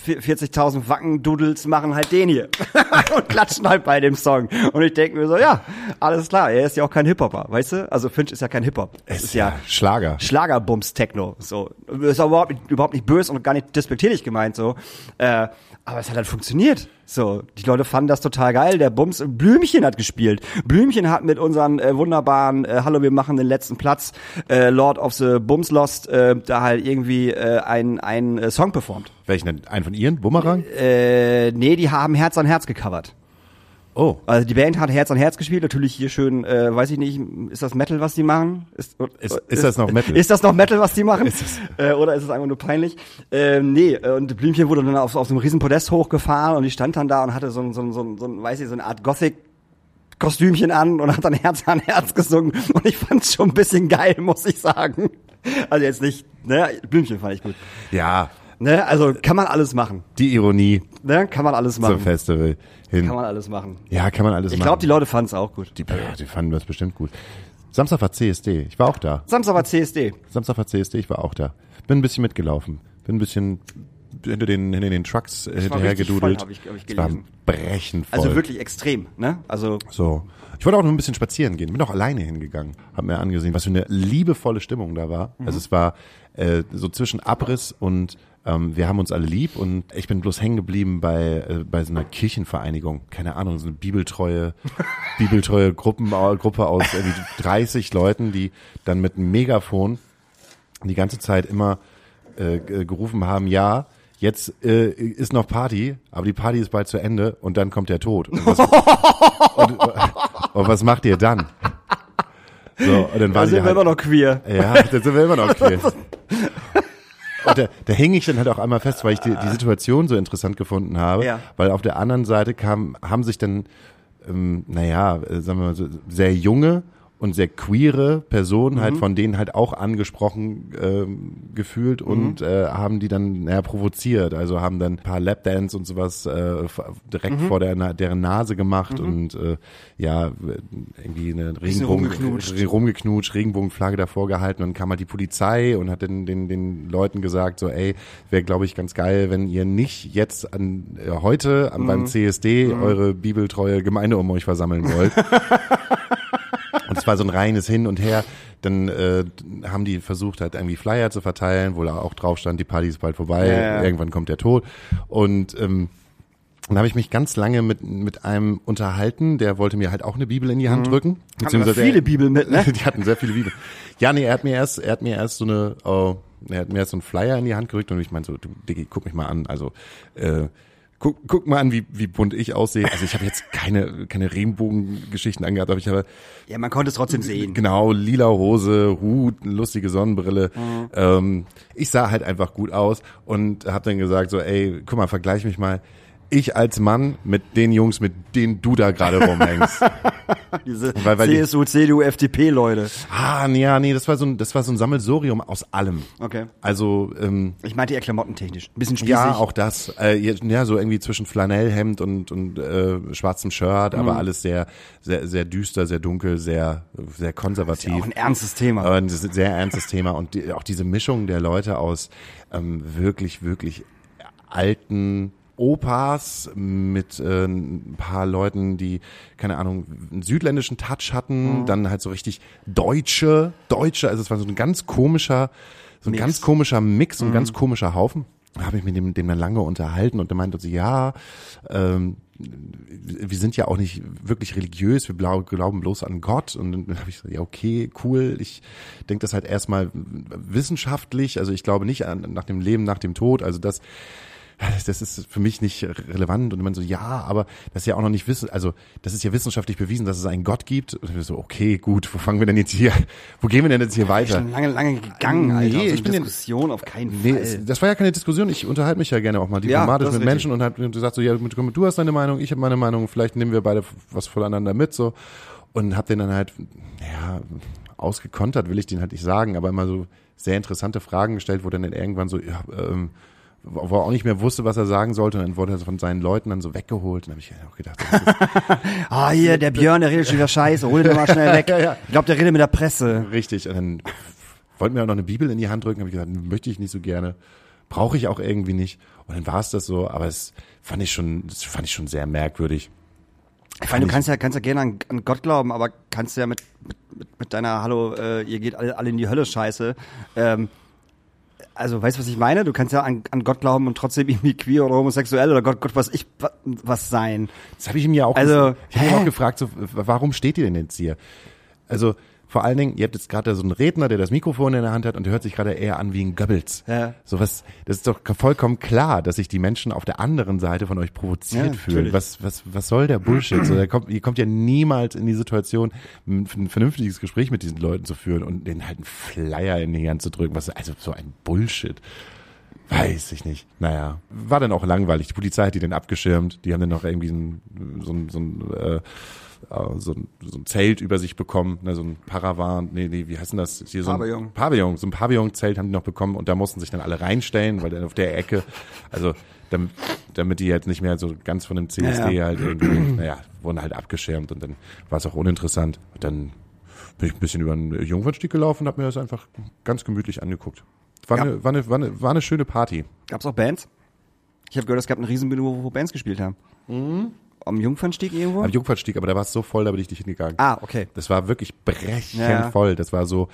40.000 Wackendudels machen halt den hier und klatschen halt bei dem Song. Und ich denke mir so, ja, alles klar, er ist ja auch kein Hip-Hopper, weißt du? Also Finch ist ja kein Hip-Hop. Es ist ja Schlager. Schlagerbums-Techno. So. Ist auch überhaupt nicht, überhaupt nicht böse und gar nicht despektierlich gemeint so. Äh, aber es hat halt funktioniert. So, die Leute fanden das total geil. Der Bums, Blümchen hat gespielt. Blümchen hat mit unseren äh, wunderbaren äh, Hallo, wir machen den letzten Platz, äh, Lord of the Bums Lost, äh, da halt irgendwie äh, einen einen äh, Song performt. Welchen denn? Einen von Ihren? Bumerang? Äh, nee, die haben Herz an Herz gecovert. Oh. Also die Band hat Herz an Herz gespielt, natürlich hier schön, äh, weiß ich nicht, ist das Metal, was die machen? Ist, Ist- ist das noch Metal? Ist das noch Metal, was die machen? Äh, oder ist es einfach nur peinlich? Ähm, nee, und Blümchen wurde dann auf, auf so einem riesen Podest hochgefahren und die stand dann da und hatte so ein, so ein, so ein, so weiß ich, so eine Art Gothic Kostümchen an und hat dann Herz an Herz gesungen und ich fand's schon ein bisschen geil, muss ich sagen. Also jetzt nicht, ne, Blümchen fand ich gut. Ja, Ne? Also kann man alles machen. Die Ironie Ne? Kann man alles zum machen. Festival hin. Kann man alles machen. ja, kann man alles Ich machen. glaube, die Leute fanden es auch gut. die, ja, die fanden das bestimmt gut. Samstag war CSD. Ich war auch da. Samstag war CSD. Samstag war CSD, ich war auch da. Bin ein bisschen mitgelaufen. Bin ein bisschen hinter den, hinter den Trucks äh, hinterher voll, gedudelt. hab ich- hab ich es war brechend voll. Also wirklich extrem. Ne? Also So. Ich wollte auch noch ein bisschen spazieren gehen. Bin auch alleine hingegangen. Hab mir angesehen, was für eine liebevolle Stimmung da war. Mhm. Also es war äh, so zwischen Abriss und ähm, wir haben uns alle lieb und ich bin bloß hängen geblieben bei, äh, bei so einer Kirchenvereinigung. Keine Ahnung, so eine bibeltreue, bibeltreue Gruppen, Gruppe aus irgendwie 30 Leuten, die dann mit einem Megafon die ganze Zeit immer äh, g- gerufen haben, ja, jetzt äh, ist noch Party, aber die Party ist bald zu Ende und dann kommt der Tod. Und was, und, und was macht ihr dann? So, und dann da waren sind die wir halt, immer noch queer. ja, da sind wir immer noch queer. Und da, da hing ich dann halt auch einmal fest, weil ich die, die Situation so interessant gefunden habe, Ja. weil auf der anderen Seite kam, haben sich dann, ähm, naja, äh, sagen wir mal so, sehr junge und sehr queere Personen Mhm. halt von denen halt auch angesprochen ähm, gefühlt und äh, haben die dann naja, provoziert. Also haben dann ein paar Lapdance und sowas äh, direkt Mhm. vor der, deren Nase gemacht und äh, ja, irgendwie eine Regenbogen, rumgeknutscht. Re- rumgeknutscht, Regenbogenflagge davor gehalten und dann kam halt die Polizei und hat den, den, den Leuten gesagt, so ey, wäre glaube ich ganz geil, wenn ihr nicht jetzt an äh, heute Mhm. beim CSD eure bibeltreue Gemeinde um euch versammeln wollt. Es war so ein reines Hin und Her. Dann äh, haben die versucht, halt irgendwie Flyer zu verteilen, wo da auch drauf stand, die Party ist bald vorbei, Ja, irgendwann kommt der Tod. Und ähm, dann habe ich mich ganz lange mit, mit einem unterhalten, der wollte mir halt auch eine Bibel in die Hand drücken. Haben wir Beziehungsweise viele Bibeln mit, ne? die hatten sehr viele Bibeln. Ja, nee, er hat mir erst, er hat mir erst so eine, oh, er hat mir erst so einen Flyer in die Hand gerückt und ich meinte so, du Diggi, guck mich mal an. Also äh, guck, guck mal an, wie, wie bunt ich aussehe. Also ich habe jetzt keine, keine Regenbogengeschichten angehabt, aber ich habe Ja, man konnte es trotzdem sehen. Genau, lila Hose, Hut, lustige Sonnenbrille. Ähm, ich sah halt einfach gut aus und habe dann gesagt so, ey, guck mal, vergleich mich mal. Ich als Mann mit den Jungs, mit denen du da gerade rumhängst. Diese Weil- weil die- CSU, CDU, FDP-Leute. ah, nee, ja, nee, das war so ein, das war so ein Sammelsorium aus allem. Okay. Also ähm, Ich meinte eher klamottentechnisch. Ein bisschen spießig. ja, auch das. Äh, ja, so irgendwie zwischen Flanellhemd und und äh, schwarzem Shirt, aber alles sehr sehr sehr düster, sehr dunkel, sehr sehr konservativ. Auch ein ernstes Thema. Das ist ein sehr ernstes Thema und die, auch diese Mischung der Leute aus ähm, wirklich, wirklich alten Opas mit äh, ein paar Leuten, die, keine Ahnung, einen südländischen Touch hatten, dann halt so richtig Deutsche, Deutsche, also es war so ein ganz komischer, so ein Mix. ganz komischer Mix und ein ganz komischer Haufen. Da habe ich mit dem, dem dann lange unterhalten und der meinte so, ja, ähm, wir sind ja auch nicht wirklich religiös, wir glauben bloß an Gott. Und dann habe ich so, ja, okay, cool. Ich denke das halt erstmal wissenschaftlich. Also ich glaube nicht an, nach dem Leben, nach dem Tod. Also das, das ist für mich nicht relevant. Und man so, ja, aber das ist ja auch noch nicht wissen, also das ist ja wissenschaftlich bewiesen, dass es einen Gott gibt. Und wir so, okay, gut, wo fangen wir denn jetzt hier, wo gehen wir denn jetzt hier weiter? Schon lange, lange gegangen, Nee, Alter. So ich bin den- Diskussion auf keinen Nee, Fall. es, das war ja keine Diskussion. Ich unterhalte mich ja gerne auch mal Ja, diplomatisch ist mit Menschen und hab gesagt so, ja, du du hast deine Meinung, ich habe meine Meinung, vielleicht nehmen wir beide was voneinander mit so und hab den dann halt ja ausgekontert, will ich den halt nicht sagen, aber immer so sehr interessante Fragen gestellt, wo dann irgendwann so ja, ähm, wo er auch nicht mehr wusste, was er sagen sollte und dann wurde er von seinen Leuten dann so weggeholt und habe ich auch gedacht, Ah, hier, der Björn, der redet schon wieder Scheiße. Hol den mal schnell weg. Ja, ja. Ich glaube, der redet mit der Presse. richtig und dann wollten mir auch noch eine Bibel in die Hand drücken, habe ich gesagt, möchte ich nicht so gerne. Brauche ich auch irgendwie nicht. Und dann war es das so, aber es fand ich schon, das fand ich schon sehr merkwürdig. Ich meine, du kannst ja, kannst ja gerne an, an Gott glauben, aber kannst ja mit, mit, mit, mit deiner Hallo, äh, ihr geht alle, alle in die Hölle Scheiße. Ähm, also, weißt du, was ich meine? Du kannst ja an, an Gott glauben und trotzdem irgendwie queer oder homosexuell oder Gott, Gott, was ich, wa- was sein. Das habe ich ihm ja auch, Also, ich habe ihn auch gefragt, so, warum steht ihr denn jetzt hier? Also vor allen Dingen, ihr habt jetzt gerade so einen Redner, der das Mikrofon in der Hand hat und der hört sich gerade eher an wie ein Goebbels. Ja. So was, das ist doch vollkommen klar, dass sich die Menschen auf der anderen Seite von euch provoziert Ja, fühlen. Was, was, was soll der Bullshit? So, der kommt, ihr kommt ja niemals in die Situation, ein ein vernünftiges Gespräch mit diesen Leuten zu führen und denen halt einen Flyer in die Hand zu drücken. Was, also so ein Bullshit. Weiß ich nicht. Naja, war dann auch langweilig. Die Polizei hat die dann abgeschirmt. Die haben dann noch irgendwie so ein, so ein, so ein, äh, so ein, so ein Zelt über sich bekommen, ne, so ein Paravan, nee, nee, wie heißt denn das? Hier so ein Pavillon. Pavillon, so ein Pavillon-Zelt haben die noch bekommen und da mussten sich dann alle reinstellen, weil dann auf der Ecke, also damit, damit die jetzt nicht mehr so ganz von dem CSD Ja, ja. halt irgendwie, naja, wurden halt abgeschirmt und dann war es auch uninteressant. Und dann bin ich ein bisschen über den Jungfernstieg gelaufen und habe mir das einfach ganz gemütlich angeguckt. War, Ja. eine, war, eine, war, eine, war eine schöne Party. Gab's auch Bands? Ich habe gehört, es gab eine Riesenbühne, wo, wo Bands gespielt haben. Am Jungfernstieg irgendwo? Am Jungfernstieg, aber da war es so voll, da bin ich nicht hingegangen. ah, okay. Das war wirklich brechend Ja. voll. Das war so,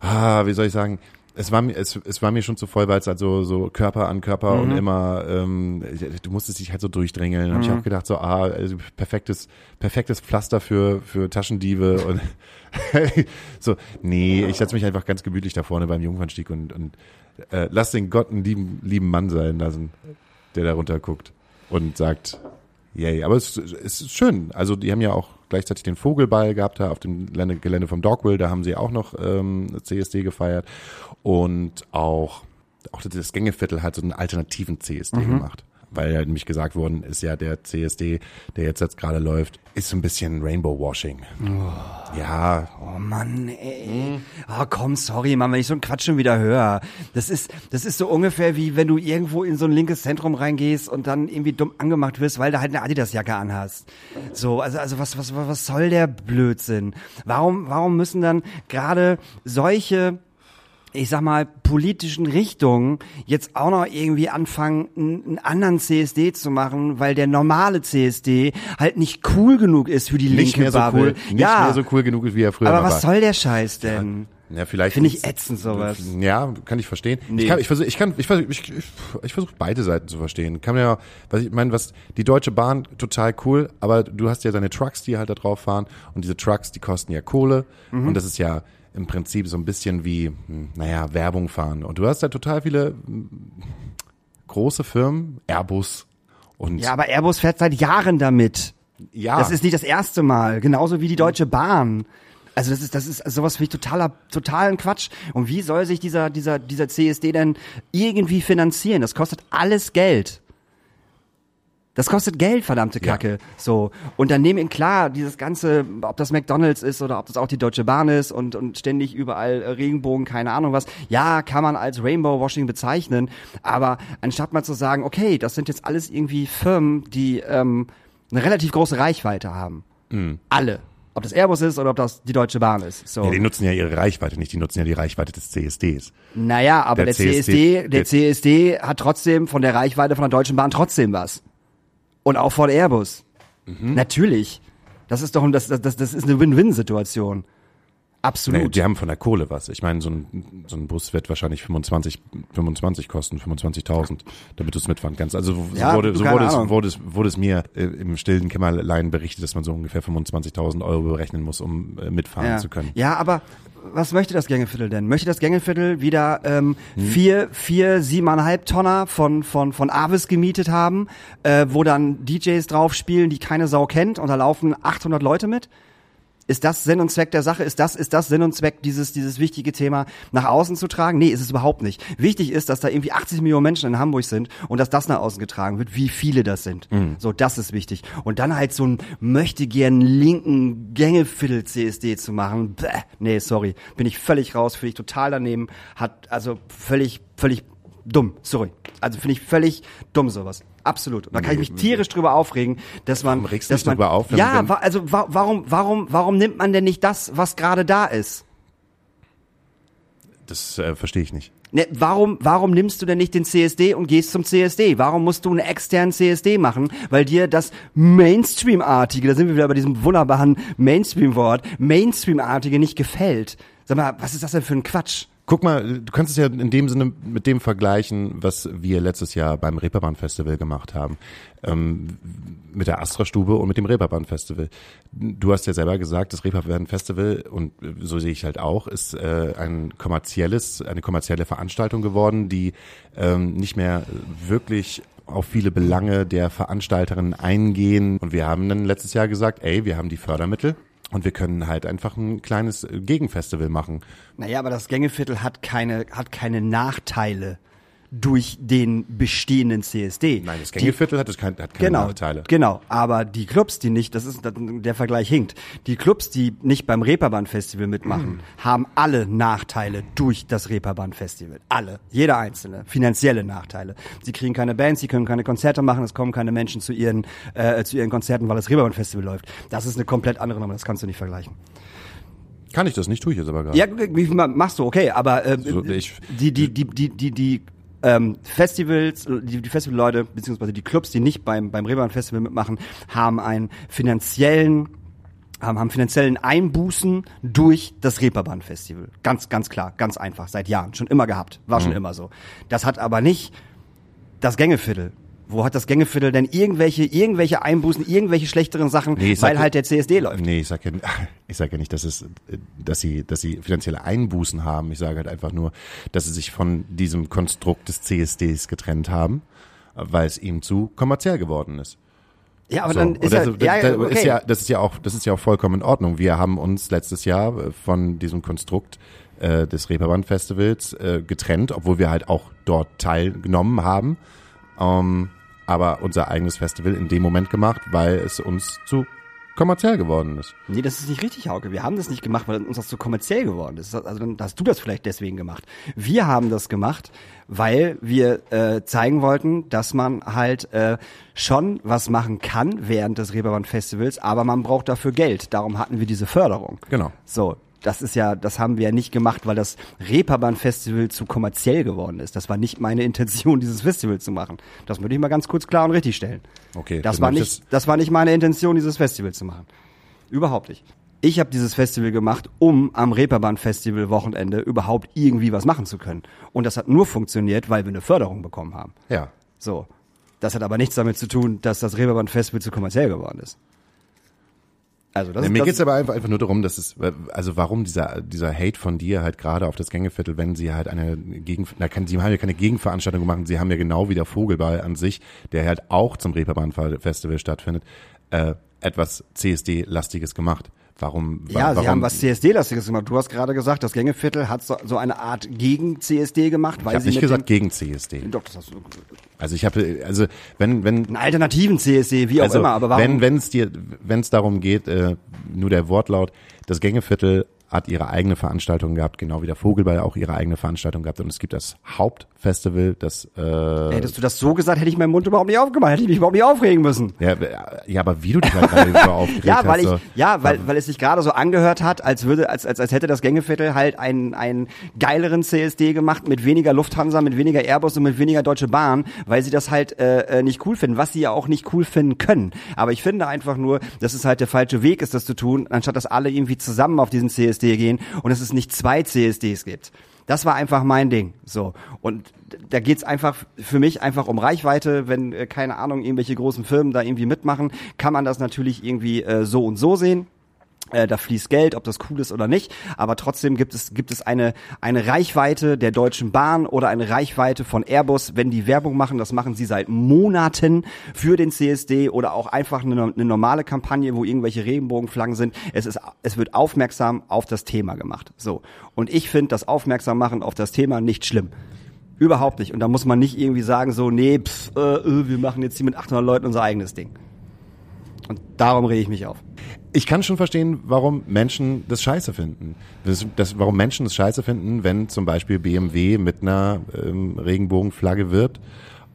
ah, wie soll ich sagen, es war mir, es, es war mir schon zu voll, weil es halt so, so Körper an Körper Mhm. und immer, ähm, du musstest dich halt so durchdrängeln. Da hab ich Mhm. auch gedacht, so, ah, also perfektes, perfektes Pflaster für, für Taschendiebe und so, nee, ich setze mich einfach ganz gemütlich da vorne beim Jungfernstieg und, und äh, lass den Gott einen lieben, lieben Mann sein lassen, der da runter guckt und sagt, yay. Aber es, es ist schön. Also die haben ja auch gleichzeitig den Vogelball gehabt da auf dem Gelände vom Dogville. Da haben sie auch noch ähm, CSD gefeiert und auch auch das Gängeviertel hat so einen alternativen CSD Mhm. gemacht. Weil ja nämlich gesagt worden ist, ja, der CSD, der jetzt, jetzt gerade läuft, ist so ein bisschen Rainbow Washing. Ja, Oh Mann, ey. Ah, komm, sorry, Mann, wenn ich so einen Quatsch schon wieder höre. Das ist, das ist so ungefähr wie wenn du irgendwo in so ein linkes Zentrum reingehst und dann irgendwie dumm angemacht wirst, weil du halt eine Adidas-Jacke anhast. So, also, also was, was, was soll der Blödsinn? Warum, warum müssen dann gerade solche ich sag mal, politischen Richtungen jetzt auch noch irgendwie anfangen, einen, anderen CSD zu machen, weil der normale CSD halt nicht cool genug ist für die nicht linke mehr so Bubble. cool, nicht ja, mehr so cool genug, wie er früher aber mal was war. soll der Scheiß denn? Ja, vielleicht Finde ich ätzend sowas. Ja, kann ich verstehen. Nee. Ich kann, ich versuche, ich kann, ich versuche, ich, ich, versuche beide Seiten zu verstehen. Kann man ja, was ich meine, was die Deutsche Bahn total cool, aber du hast ja deine Trucks, die halt da drauf fahren und diese Trucks, die kosten ja Kohle Mhm. und das ist ja im Prinzip so ein bisschen wie, hm, naja, Werbung fahren und du hast da total viele hm, große Firmen, Airbus und Ja, aber Airbus fährt seit Jahren damit. ja, Das ist nicht das erste Mal, genauso wie die Deutsche Bahn. Also das ist, das ist sowas finde ich totaler, totalen Quatsch. Und wie soll sich dieser, dieser, dieser CSD denn irgendwie finanzieren? Das kostet alles Geld. Das kostet Geld, verdammte Ja. Kacke. So. Und dann nehmen klar, dieses ganze, ob das McDonalds ist oder ob das auch die Deutsche Bahn ist und, und ständig überall äh, Regenbogen, keine Ahnung was. Ja, kann man als Rainbow Washing bezeichnen. Aber anstatt mal zu sagen, okay, das sind jetzt alles irgendwie Firmen, die ähm, eine relativ große Reichweite haben. Alle. Ob das Airbus ist oder ob das die Deutsche Bahn ist. So. ja, die nutzen ja ihre Reichweite nicht, die nutzen ja die Reichweite des CSDs. Naja, aber Der der, CSD, CSD der CSD hat trotzdem von der Reichweite von der Deutschen Bahn trotzdem was. Und auch von Airbus. Mhm. Natürlich. Das ist doch das, das, das ist eine Win-Win-Situation. Absolut. Nee, die haben von der Kohle was. Ich meine, so ein, so ein Bus wird wahrscheinlich 25, 25 kosten, 25.000, damit du es mitfahren kannst. Also so, Ja, wurde, so wurde, es, wurde, es, wurde es mir äh, im stillen Kämmerlein berichtet, dass man so ungefähr 25.000 Euro berechnen muss, um äh, mitfahren ja. zu können. ja, aber was möchte das Gängeviertel denn? Möchte das Gängeviertel wieder ähm, vier, vier, siebeneinhalb Tonner von, von, von Avis gemietet haben, äh, wo dann DJs drauf spielen, die keine Sau kennt und da laufen 800 Leute mit? Ist das Sinn und Zweck der Sache? Ist das, ist das Sinn und Zweck, dieses, dieses wichtige Thema nach außen zu tragen? Nee, ist es überhaupt nicht. Wichtig ist, dass da irgendwie 80 Millionen Menschen in Hamburg sind und dass das nach außen getragen wird, wie viele das sind. So, das ist wichtig. Und dann halt so ein möchte gern linken Gängeviertel-CSD zu machen. Bäh, nee, sorry. Bin ich völlig raus, finde ich total daneben. Hat, also völlig, völlig dumm. Sorry. Also finde ich völlig dumm sowas. Absolut. Und da kann ich mich tierisch drüber aufregen, dass man, Warum regst dass man, darüber auf, ja, wa also wa warum, warum, warum nimmt man denn nicht das, was gerade da ist? Das äh, verstehe ich nicht. Ne, warum, warum nimmst du denn nicht den CSD und gehst zum CSD? Warum musst du einen externen CSD machen? Weil dir das Mainstream-artige, da sind wir wieder bei diesem wunderbaren Mainstream-Wort, Mainstream-artige nicht gefällt. Sag mal, was ist das denn für ein Quatsch? Guck mal, du kannst es ja in dem Sinne mit dem vergleichen, was wir letztes Jahr beim Reeperbahn Festival gemacht haben. Ähm, mit der Astra-Stube und mit dem Reeperbahn Festival. Du hast ja selber gesagt, das Reeperbahn Festival, und so sehe ich halt auch, ist äh, ein kommerzielles, eine kommerzielle Veranstaltung geworden, die ähm, nicht mehr wirklich auf viele Belange der Veranstalterin eingehen. Und wir haben dann letztes Jahr gesagt, ey, wir haben die Fördermittel. Und wir können halt einfach ein kleines Gegenfestival machen. Naja, aber das Gängeviertel hat keine, hat keine Nachteile. Durch den bestehenden CSD. Nein, das Gängeviertel hat, das kein, hat keine genau, Nachteile. Genau, aber die Clubs, die nicht, das ist der Vergleich hinkt. Die Clubs, die nicht beim Reeperbahn Festival mitmachen, Mhm. haben alle Nachteile durch das Reeperbahn Festival. Alle, jeder einzelne, finanzielle Nachteile. Sie kriegen keine Bands, sie können keine Konzerte machen, es kommen keine Menschen zu ihren äh, zu ihren Konzerten, weil das Reeperbahn Festival läuft. Das ist eine komplett andere Nummer, das kannst du nicht vergleichen. Kann ich das nicht, tue ich jetzt aber gerade. Ja, wie viel machst du? Okay, aber äh, So, ich- die die die die die die ähm, Festivals, die, die Festivalleute beziehungsweise die Clubs, die nicht beim beim Reeperbahn Festival mitmachen, haben einen finanziellen haben, haben finanziellen Einbußen durch das Reeperbahn Festival. Ganz ganz klar, ganz einfach, seit Jahren, schon immer gehabt, war Mhm. schon immer so. Das hat aber nicht das Gängeviertel. Wo hat das Gängeviertel denn irgendwelche irgendwelche Einbußen, irgendwelche schlechteren Sachen, Nee, weil halt der CSD läuft? Nee, ich sage ja, ich sag ja nicht, dass es, dass sie, dass sie finanzielle Einbußen haben. Ich sage halt einfach nur, dass sie sich von diesem Konstrukt des CSDs getrennt haben, weil es ihm zu kommerziell geworden ist. Ja, aber So, dann ist das, ja, das, ja, okay. ist ja, das ist ja auch, das ist ja auch vollkommen in Ordnung. Wir haben uns letztes Jahr äh, von diesem Konstrukt äh, des Reeperbahn Festivals äh, getrennt, obwohl wir halt auch dort teilgenommen haben, ähm, aber unser eigenes Festival in dem Moment gemacht, weil es uns zu kommerziell geworden ist. Nee, das ist nicht richtig, Hauke. Wir haben das nicht gemacht, weil uns das zu kommerziell geworden ist. Also dann hast du das vielleicht deswegen gemacht. Wir haben das gemacht, weil wir äh, zeigen wollten, dass man halt äh, schon was machen kann während des Reeperbahn Festivals, aber man braucht dafür Geld. Darum hatten wir diese Förderung. Genau. So, das ist ja, das haben wir ja nicht gemacht, weil das Reeperbahn Festival zu kommerziell geworden ist. Das war nicht meine Intention, dieses Festival zu machen. Das würde ich mal ganz kurz klar und richtig stellen. Okay, Das war nicht, das war nicht meine Intention, dieses Festival zu machen. Überhaupt nicht. Ich habe dieses Festival gemacht, um am Reeperbahn Festival Wochenende überhaupt irgendwie was machen zu können. Und das hat nur funktioniert, weil wir eine Förderung bekommen haben. Ja. So. Das hat aber nichts damit zu tun, dass das Reeperbahn Festival zu kommerziell geworden ist. Also das, Ja, mir das geht's aber einfach, einfach nur darum, dass es, also warum dieser, dieser Hate von dir halt gerade auf das Gängeviertel, wenn sie halt eine Gegen, na, kann, sie haben ja keine Gegenveranstaltung gemacht, sie haben ja genau wie der Vogelball an sich, der halt auch zum Reeperbahn Festival stattfindet, äh, etwas CSD-lastiges gemacht. Warum? wa- Ja, warum, sie haben was CSD-lastiges gemacht. Du hast gerade gesagt, das Gängeviertel hat so, so eine Art Gegen-CSD gemacht, weil Ich habe sie nicht gesagt gegen CSD. Doch, das hast du Also ich habe, also wenn, wenn, einen alternativen CSD, wie auch also immer, aber warum? wenn wenn es dir wenn es darum geht äh, nur der Wortlaut das Gängeviertel hat ihre eigene Veranstaltung gehabt genau wie der Vogelball auch ihre eigene Veranstaltung gehabt und es gibt das Hauptfestival das äh, Hättest du das so gesagt, hätte ich meinen Mund überhaupt nicht aufgemacht, hätte ich mich überhaupt nicht aufregen müssen. ja, ja aber wie du dich halt gerade so aufgeregt Ja, weil hast ich, ja, weil, weil es sich gerade so angehört hat, als würde, als, als, als hätte das Gängeviertel halt einen, einen geileren CSD gemacht mit weniger Lufthansa, mit weniger Airbus und mit weniger Deutsche Bahn, weil sie das halt äh, äh, nicht cool finden, was sie ja auch nicht cool finden können. Aber ich finde einfach nur, dass es halt der falsche Weg ist, das zu tun, anstatt dass alle irgendwie zusammen auf diesen CSD gehen und dass es nicht zwei CSDs gibt. Das war einfach mein Ding. So. Und da geht's einfach für mich einfach um Reichweite. Wenn, äh, keine Ahnung, irgendwelche großen Firmen da irgendwie mitmachen, kann man das natürlich irgendwie äh, so und so sehen. Äh, da fließt Geld, ob das cool ist oder nicht. Aber trotzdem gibt es, gibt es eine, eine Reichweite der Deutschen Bahn oder eine Reichweite von Airbus, wenn die Werbung machen. Das machen sie seit Monaten für den CSD oder auch einfach eine, eine normale Kampagne, wo irgendwelche Regenbogenflaggen sind. Es ist, es wird aufmerksam auf das Thema gemacht. So. Und ich finde das Aufmerksam machen auf das Thema nicht schlimm. Überhaupt nicht. Und da muss man nicht irgendwie sagen, so, nee, pff, äh, äh, wir machen jetzt hier mit 800 Leuten unser eigenes Ding. Und darum rege ich mich auf. Ich kann schon verstehen, warum Menschen das scheiße finden. Das, das, warum Menschen das scheiße finden, wenn zum Beispiel BMW mit einer ähm, Regenbogenflagge wirbt,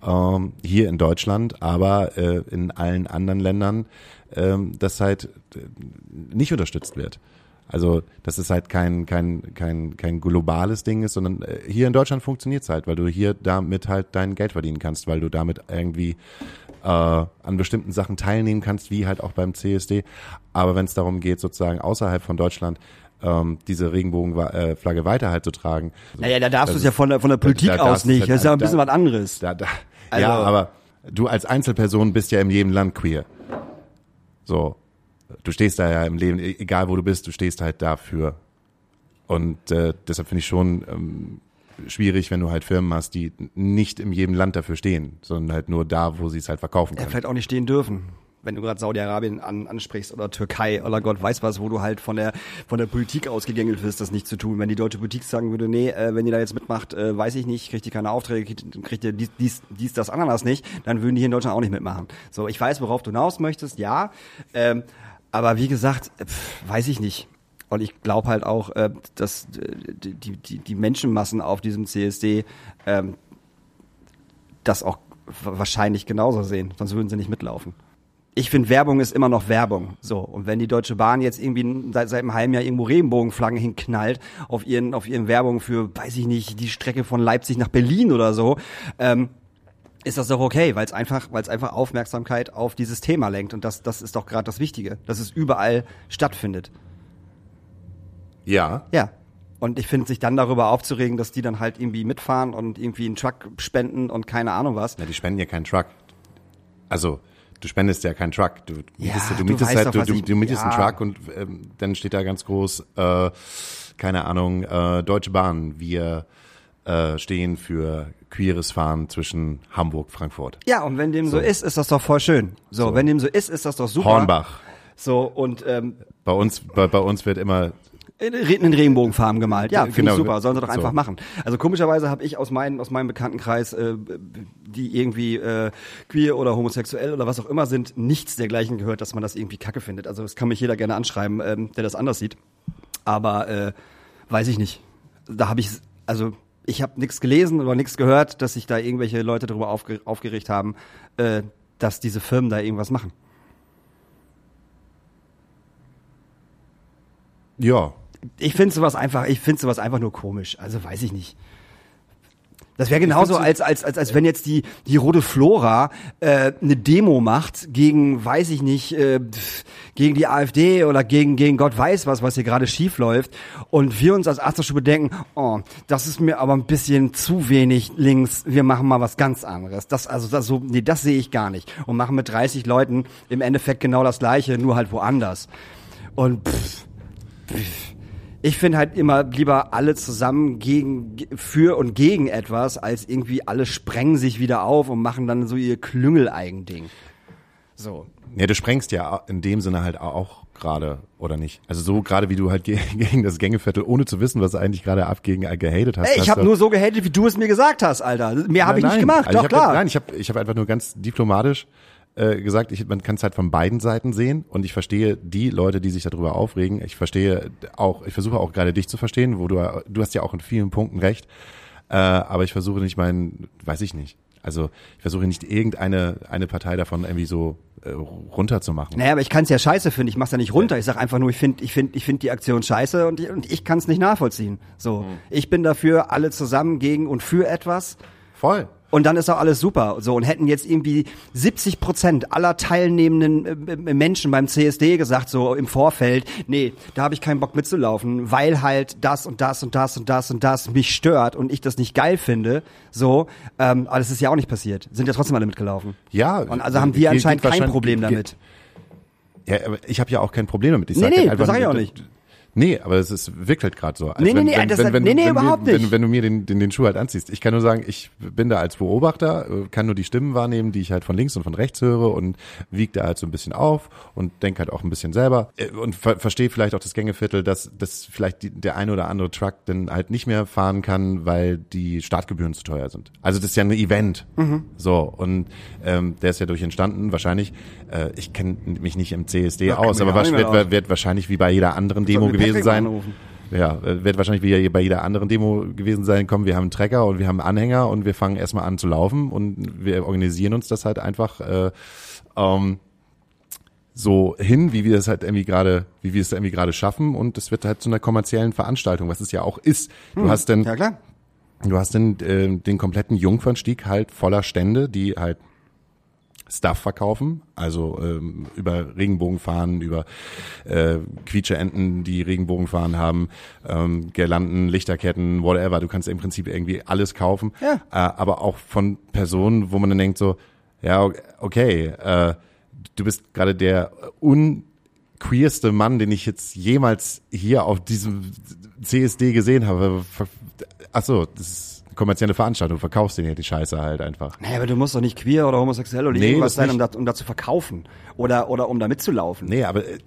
ähm, hier in Deutschland, aber äh, in allen anderen Ländern ähm, das halt äh, nicht unterstützt wird. Also, dass es halt kein, kein, kein, kein globales Ding ist, sondern äh, hier in Deutschland funktioniert es halt, weil du hier damit halt dein Geld verdienen kannst, weil du damit irgendwie äh, an bestimmten Sachen teilnehmen kannst, wie halt auch beim CSD. Aber wenn es darum geht, sozusagen außerhalb von Deutschland ähm, diese Regenbogenflagge weiter halt zu tragen. Naja, da darfst du es ja von der, von der Politik da aus darfst du nicht. Das ist ja ein da- bisschen was anderes. Da, da, Also- ja, aber du als Einzelperson bist ja in jedem Land queer. So, du stehst da ja im Leben, e- egal wo du bist, du stehst halt dafür. Und äh, deshalb finde ich schon ähm, schwierig, wenn du halt Firmen hast, die nicht in jedem Land dafür stehen, sondern halt nur da, wo sie es halt verkaufen Ja, können. vielleicht auch nicht stehen dürfen. wenn du gerade Saudi-Arabien an, ansprichst oder Türkei oder Gott weiß was, wo du halt von der von der Politik ausgegängelt wirst, das nicht zu tun. Wenn die deutsche Politik sagen würde, nee, äh, wenn ihr da jetzt mitmacht, äh, weiß ich nicht, kriegt ihr keine Aufträge, kriegt, kriegt ihr dies, dies, dies, das, Ananas nicht, dann würden die hier in Deutschland auch nicht mitmachen. So, ich weiß, worauf du hinaus möchtest, ja, ähm, aber wie gesagt, pff, weiß ich nicht. Und ich glaube halt auch, äh, dass äh, die, die, die Menschenmassen auf diesem CSD ähm, das auch wahrscheinlich genauso sehen, sonst würden sie nicht mitlaufen. Ich finde, Werbung ist immer noch Werbung. So. Und wenn die Deutsche Bahn jetzt irgendwie seit, seit einem halben Jahr irgendwo Regenbogenflaggen hinknallt auf ihren, auf ihren Werbung für, weiß ich nicht, die Strecke von Leipzig nach Berlin oder so, ähm, ist das doch okay, weil es einfach, weil es einfach Aufmerksamkeit auf dieses Thema lenkt. Und das, das ist doch gerade das Wichtige, dass es überall stattfindet. Ja. Ja. Und ich finde, sich dann darüber aufzuregen, dass die dann halt irgendwie mitfahren und irgendwie einen Truck spenden und keine Ahnung was. Ja, die spenden ja keinen Truck. Also, du spendest ja keinen Truck. Du mietest, Ja, du du mietest weißt halt, doch, du, du, du mietest einen ja. Truck und ähm, dann steht da ganz groß, äh, keine Ahnung, äh, Deutsche Bahn, wir äh, stehen für queeres Fahren zwischen Hamburg, Frankfurt. Ja, und wenn dem so, So. ist, ist das doch voll schön. So, So. wenn dem so ist, ist das doch super. Hornbach. So, und ähm, Bei uns, bei, bei uns wird immer in in Regenbogenfarben gemalt. Ja, finde Genau. ich super. Sollen sie doch So. einfach machen. Also komischerweise habe ich aus meinem aus meinem Bekanntenkreis, äh, die irgendwie äh, queer oder homosexuell oder was auch immer sind, nichts dergleichen gehört, dass man das irgendwie kacke findet. Also das kann mich jeder gerne anschreiben, ähm, der das anders sieht. Aber äh, weiß ich nicht. Da habe ich also ich habe nichts gelesen oder nichts gehört, dass sich da irgendwelche Leute darüber aufge aufgeregt haben, äh, dass diese Firmen da irgendwas machen. ja, ich finde sowas einfach, ich finde sowas einfach nur komisch. Also weiß ich nicht. Das wäre genauso, als, als, als, als wenn jetzt die, die Rote Flora äh, eine Demo macht gegen, weiß ich nicht, äh, gegen die AfD oder gegen, gegen Gott weiß was, was hier gerade schief läuft. Und wir uns als Achterstube denken, oh, das ist mir aber ein bisschen zu wenig links, wir machen mal was ganz anderes. Das, also das, so, nee, das sehe ich gar nicht. Und machen mit 30 Leuten im Endeffekt genau das Gleiche, nur halt woanders. Und pff, ich finde halt immer lieber alle zusammen gegen, ge- für und gegen etwas, als irgendwie alle sprengen sich wieder auf und machen dann so ihr Klüngel-Eigending. So. Ja, du sprengst ja in dem Sinne halt auch gerade, oder nicht? Also so gerade wie du halt ge- gegen das Gängeviertel, ohne zu wissen, was du eigentlich gerade ab gegen äh, gehatet hast. Ey, ich habe nur so gehatet, wie du es mir gesagt hast, Alter. Mehr habe ich Nein, nicht gemacht, Also doch hab, klar. Nein, ich habe ich hab einfach nur ganz diplomatisch äh, gesagt, ich, man kann es halt von beiden Seiten sehen und ich verstehe die Leute, die sich darüber aufregen. Ich verstehe auch, ich versuche auch gerade dich zu verstehen, wo du, du hast ja auch in vielen Punkten recht, äh, aber ich versuche nicht meinen, weiß ich nicht. Also ich versuche nicht irgendeine eine Partei davon irgendwie so äh, runterzumachen. Naja, aber ich kann es ja scheiße finden. Ich mach's ja nicht runter. Ich sag einfach nur, ich finde ich find, ich find die Aktion scheiße und ich, und ich kann es nicht nachvollziehen. So, Mhm. ich bin dafür, alle zusammen gegen und für etwas. Voll. Und dann ist auch alles super. So, und hätten jetzt irgendwie 70 Prozent aller teilnehmenden äh, äh, Menschen beim CSD gesagt, so im Vorfeld, nee, da habe ich keinen Bock mitzulaufen, weil halt das und das und das und das und das mich stört und ich das nicht geil finde. So, ähm, aber das ist ja auch nicht passiert. Sind ja trotzdem alle mitgelaufen. Ja. Und also haben geht- wir anscheinend kein Problem damit. Ja, aber ich habe ja auch kein Problem damit. Ich Nee, sag nee, halt das einfach, sag ich auch nicht. Nee, aber es ist, wirkt halt gerade so. Nee, nee, nee, das- nee, nee, wir- überhaupt wenn, nicht. Wenn du mir den, den, den Schuh halt anziehst. Ich kann nur sagen, ich bin da als Beobachter, äh, kann nur die Stimmen wahrnehmen, die ich halt von links und von rechts höre und wiege da halt so ein bisschen auf und denke halt auch ein bisschen selber äh, und ver verstehe vielleicht auch das Gängeviertel, dass, dass vielleicht die, der eine oder andere Truck dann halt nicht mehr fahren kann, weil die Startgebühren zu teuer sind. Also das ist ja ein Event. Mhm. So, und ähm, der ist ja durch entstanden, wahrscheinlich. Äh, ich kenne mich nicht im CSD Ja, aus, aber wird, aus. wird wahrscheinlich wie bei jeder anderen Demo wir gewesen sein. Ja, äh, wird wahrscheinlich wie bei jeder anderen Demo gewesen sein, komm, wir haben einen Trecker und wir haben einen Anhänger und wir fangen erstmal an zu laufen und wir organisieren uns das halt einfach äh, ähm, so hin, wie wir es halt irgendwie gerade, wie wir es irgendwie gerade schaffen und es wird halt zu einer kommerziellen Veranstaltung, was es ja auch ist. Du hast denn, Hm. Ja klar. du hast denn äh, den kompletten Jungfernstieg halt voller Stände, die halt Stuff verkaufen, also ähm, über Regenbogenfahnen, über äh, Quietscheenten, die Regenbogenfahnen haben, ähm, Girlanden, Lichterketten, whatever. Du kannst im Prinzip irgendwie alles kaufen, Ja. äh, aber auch von Personen, wo man dann denkt so, ja okay, äh, du bist gerade der unqueerste Mann, den ich jetzt jemals hier auf diesem CSD gesehen habe. Ach so, das ist kommerzielle Veranstaltung, verkaufst denen ja die Scheiße halt einfach. Naja, aber du musst doch nicht queer oder homosexuell oder Nee, irgendwas sein, um da, um da zu verkaufen. Oder, oder um da mitzulaufen. Nee, aber äh,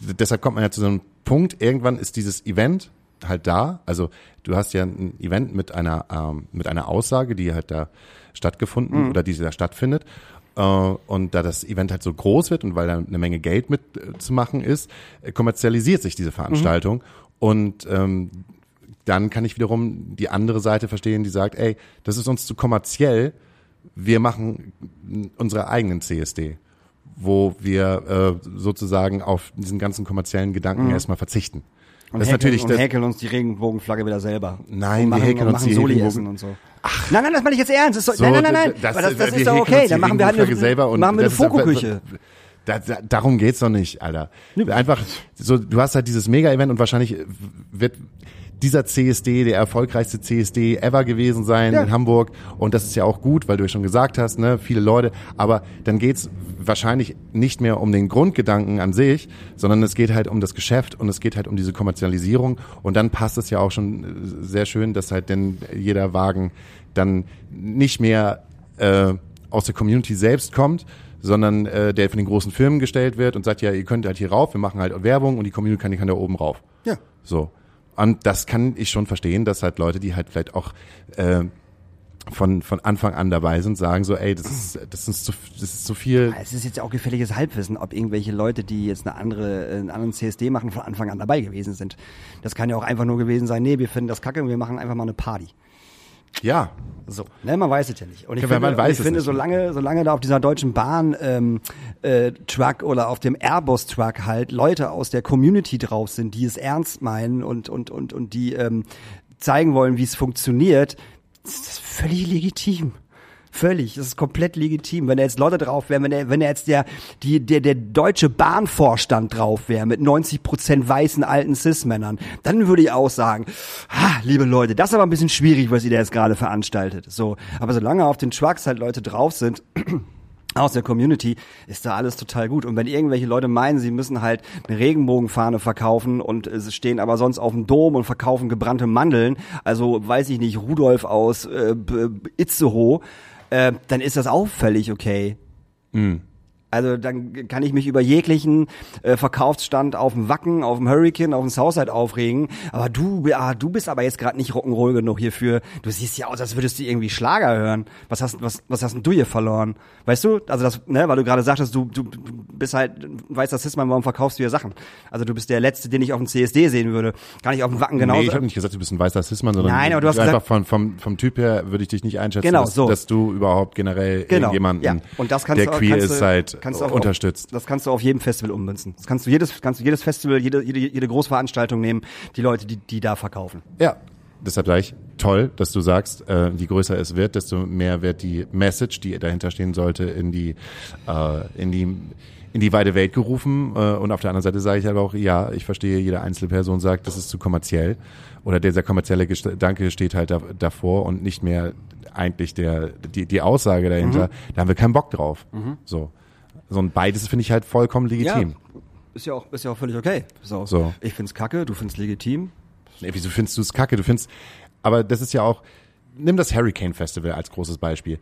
deshalb kommt man ja zu so einem Punkt, irgendwann ist dieses Event halt da. Also du hast ja ein Event mit einer, ähm, mit einer Aussage, die halt da stattgefunden oder die da stattfindet. Äh, und da das Event halt so groß wird und weil da eine Menge Geld mit äh, ist, äh, kommerzialisiert sich diese Veranstaltung. Und ähm, dann kann ich wiederum die andere Seite verstehen, die sagt, ey, das ist uns zu kommerziell, wir machen unsere eigenen CSD, wo wir äh, sozusagen auf diesen ganzen kommerziellen Gedanken erstmal verzichten. Und das ist häkeln, natürlich und das, häkeln uns die Regenbogenflagge wieder selber. Nein, wir häkeln uns die Soli Regenbogen- essen und so. Ach, nein, nein, das meine ich jetzt ernst. Ist, So, nein, nein, nein, nein. das- Das, das, ist doch okay. Dann machen wir halt eine, machen wir eine Fokoküche. Da, da, darum geht's doch nicht, Alter. Einfach, so, du hast halt dieses Mega-Event und wahrscheinlich wird dieser CSD der erfolgreichste CSD ever gewesen sein Ja. in Hamburg. Und das ist ja auch gut, weil du ja schon gesagt hast, ne, viele Leute. Aber dann geht's wahrscheinlich nicht mehr um den Grundgedanken an sich, sondern es geht halt um das Geschäft und es geht halt um diese Kommerzialisierung. Und dann passt es ja auch schon äh, sehr schön, dass halt denn jeder Wagen dann nicht mehr äh, aus der Community selbst kommt, sondern äh, der von den großen Firmen gestellt wird und sagt, ja, ihr könnt halt hier rauf, wir machen halt Werbung und die Community kann, die kann da oben rauf. Ja. So. Und das kann ich schon verstehen, dass halt Leute, die halt vielleicht auch äh, von, von Anfang an dabei sind, sagen so, ey, das ist, das ist zu, das ist zu viel. Es ist jetzt ja auch gefälliges Halbwissen, ob irgendwelche Leute, die jetzt eine andere, einen anderen CSD machen, von Anfang an dabei gewesen sind. Das kann ja auch einfach nur gewesen sein, nee, wir finden das kacke und wir machen einfach mal eine Party. Ja. So, ne, man weiß es ja nicht. Und ich Ja, finde, und ich finde solange, solange da auf dieser deutschen Bahn ähm, äh, Truck oder auf dem Airbus Truck halt Leute aus der Community drauf sind, die es ernst meinen und und und und die ähm, zeigen wollen, wie es funktioniert, ist das völlig legitim. Völlig, das ist komplett legitim. Wenn da jetzt Leute drauf wären, wenn er, wenn er jetzt der, die, der, der deutsche Bahnvorstand drauf wäre mit 90 Prozent weißen alten Cis-Männern, dann würde ich auch sagen, ha, liebe Leute, das ist aber ein bisschen schwierig, was ihr da jetzt gerade veranstaltet. So, aber solange auf den Trucks halt Leute drauf sind, aus der Community ist da alles total gut. Und wenn irgendwelche Leute meinen, sie müssen halt eine Regenbogenfahne verkaufen und äh, sie stehen aber sonst auf dem Dom und verkaufen gebrannte Mandeln, also weiß ich nicht, Rudolf aus äh, Itzehoe, äh, dann ist das auch völlig okay. Also dann kann ich mich über jeglichen äh, Verkaufsstand auf dem Wacken, auf dem Hurricane, auf dem Southside aufregen. Aber du, ah, du bist aber jetzt gerade nicht Rock'n'Roll genug hierfür. Du siehst ja aus, als würdest du irgendwie Schlager hören. Was hast, was, was hast denn du hier verloren? Weißt du? Also das, ne, weil du gerade sagtest, du, du bist halt ein weißer Cis-Mann, warum verkaufst du hier Sachen? Also du bist der Letzte, den ich auf dem CSD sehen würde. Gar nicht auf dem Wacken genauso. Nee, ich habe nicht gesagt, du bist ein weißer Cis-Mann, sondern Nein, aber du hast einfach gesagt- von, vom, vom Typ her würde ich dich nicht einschätzen, Genau, dass, so. dass du überhaupt generell Genau, jemanden, ja. Und das kannst der du, queer kannst ist, du, halt kannst du auch unterstützt. Das kannst du auf jedem Festival ummünzen. Das kannst du jedes, kannst du jedes Festival, jede, jede, jede Großveranstaltung nehmen, die Leute, die, die da verkaufen. Ja, deshalb sage ich, toll, dass du sagst, äh, je größer es wird, desto mehr wird die Message, die dahinter stehen sollte, in die, äh, in die, in die weite Welt gerufen. Äh, und auf der anderen Seite sage ich aber auch, ja, ich verstehe, jede einzelne Person sagt, das ist zu kommerziell. Oder dieser kommerzielle Gedanke steht halt da, davor und nicht mehr eigentlich der, die, die Aussage dahinter, da haben wir keinen Bock drauf. So. So, und beides finde ich halt vollkommen legitim. Ist ja auch, ist ja auch völlig okay. So. So. Ich find's kacke, du find's legitim. Nee, wieso findest du es kacke? Du findest, aber das ist ja auch, nimm das Hurricane Festival als großes Beispiel.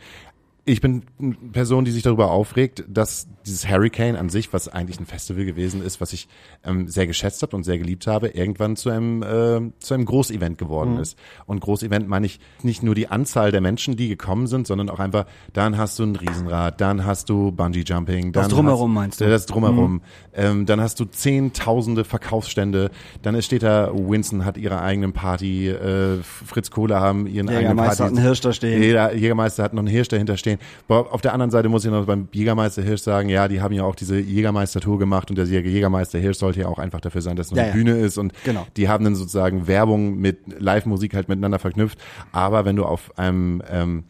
Ich bin eine Person, die sich darüber aufregt, dass dieses Hurricane an sich, was eigentlich ein Festival gewesen ist, was ich ähm, sehr geschätzt habe und sehr geliebt habe, irgendwann zu einem äh, zu einem Großevent geworden ist. Und Großevent meine ich nicht nur die Anzahl der Menschen, die gekommen sind, sondern auch einfach, dann hast du ein Riesenrad, dann hast du Bungee Jumping, dann Drumherum hast, meinst du? Das Drumherum. Ähm, dann hast du zehntausende Verkaufsstände, dann steht da, Winston hat ihre eigenen Party, äh, Fritz Kohler haben ihren eigenen Jägermeister Party. hat einen Hirsch da stehen. Jeder Jägermeister hat noch einen Hirsch dahinter stehen. Aber auf der anderen Seite muss ich noch beim Jägermeister Hirsch sagen, ja, die haben ja auch diese Jägermeister-Tour gemacht und der Jägermeister Hirsch sollte ja auch einfach dafür sein, dass es Ja, eine ja. Bühne ist und Genau. die haben dann sozusagen Werbung mit Live-Musik halt miteinander verknüpft. Aber wenn du auf einem ähm,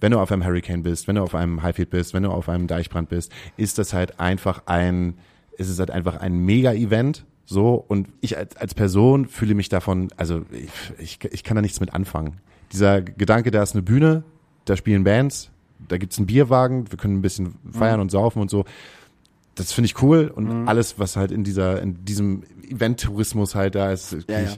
wenn du auf einem Hurricane bist, wenn du auf einem Highfield bist, wenn du auf einem Deichbrand bist, ist das halt einfach ein, ist es halt einfach ein Mega-Event. So, und ich als, als Person fühle mich davon, also ich, ich, ich kann da nichts mit anfangen. Dieser Gedanke, da ist eine Bühne, da spielen Bands, da gibt's einen Bierwagen, wir können ein bisschen feiern und saufen und so. Das finde ich cool und alles, was halt in dieser, in diesem Event-Tourismus halt da ist, Ja, ich, ja.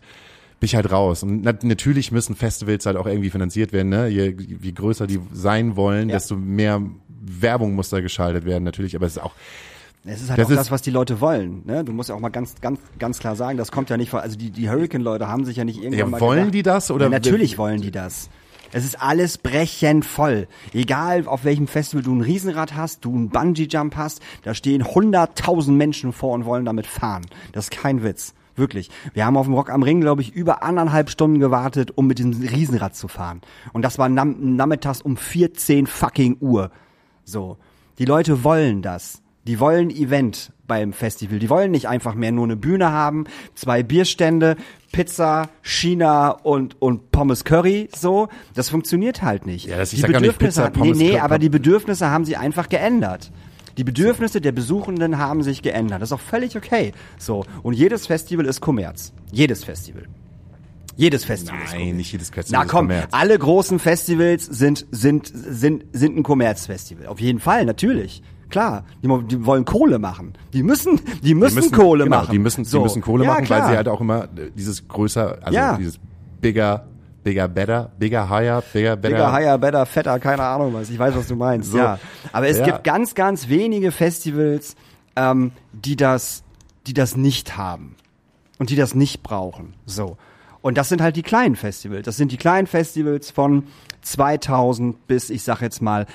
ich halt raus. Und nat natürlich müssen Festivals halt auch irgendwie finanziert werden, ne? Je, je größer die sein wollen, Ja. desto mehr Werbung muss da geschaltet werden, natürlich. Aber es ist auch, Es ist halt Das auch ist- das, was die Leute wollen. Ne? Du musst ja auch mal ganz, ganz, ganz klar sagen, das kommt ja nicht von, also die, die Hurricane-Leute haben sich ja nicht irgendwann Ja, mal wollen gedacht, die das, oder- Ja, natürlich wollen die das. Es ist alles brechend voll. Egal, auf welchem Festival du ein Riesenrad hast, du einen Bungee-Jump hast, da stehen hunderttausend Menschen vor und wollen damit fahren. Das ist kein Witz. Wirklich. Wir haben auf dem Rock am Ring, glaube ich, über anderthalb Stunden gewartet, um mit diesem Riesenrad zu fahren. Und das war nam nachmittags um 14 fucking Uhr. So. Die Leute wollen das. Die wollen Event beim Festival. Die wollen nicht einfach mehr nur eine Bühne haben, zwei Bierstände, Pizza, China und, und Pommes Curry, so. Das funktioniert halt nicht. Ja, das- die gar nicht Bedürfnisse, Pizza, Pommes nee, nee, aber die Bedürfnisse haben sie einfach geändert. Die Bedürfnisse der Besuchenden haben sich geändert. Das ist auch völlig okay. So. Und jedes Festival ist Kommerz. Jedes Festival. Jedes Festival ist nein, nicht jedes Festival na ist komm, alle großen Festivals sind, sind, sind, sind ein Kommerzfestival. Auf jeden Fall, natürlich. Klar, die, die wollen Kohle machen. Die müssen, die müssen, Die Kohle genau, machen. Die müssen, So. die müssen Kohle ja, machen, klar. weil sie halt auch immer äh, dieses größer, also Ja. dieses bigger, bigger, better, bigger, higher, bigger, better. Bigger, higher, better, fetter, keine Ahnung was. Ich weiß, was du meinst. So. Ja. Aber es Ja. gibt ganz, ganz wenige Festivals, ähm, die das, die das nicht haben. Und die das nicht brauchen. So. Und das sind halt die kleinen Festivals. Das sind die kleinen Festivals von 2000 bis, ich sag jetzt mal,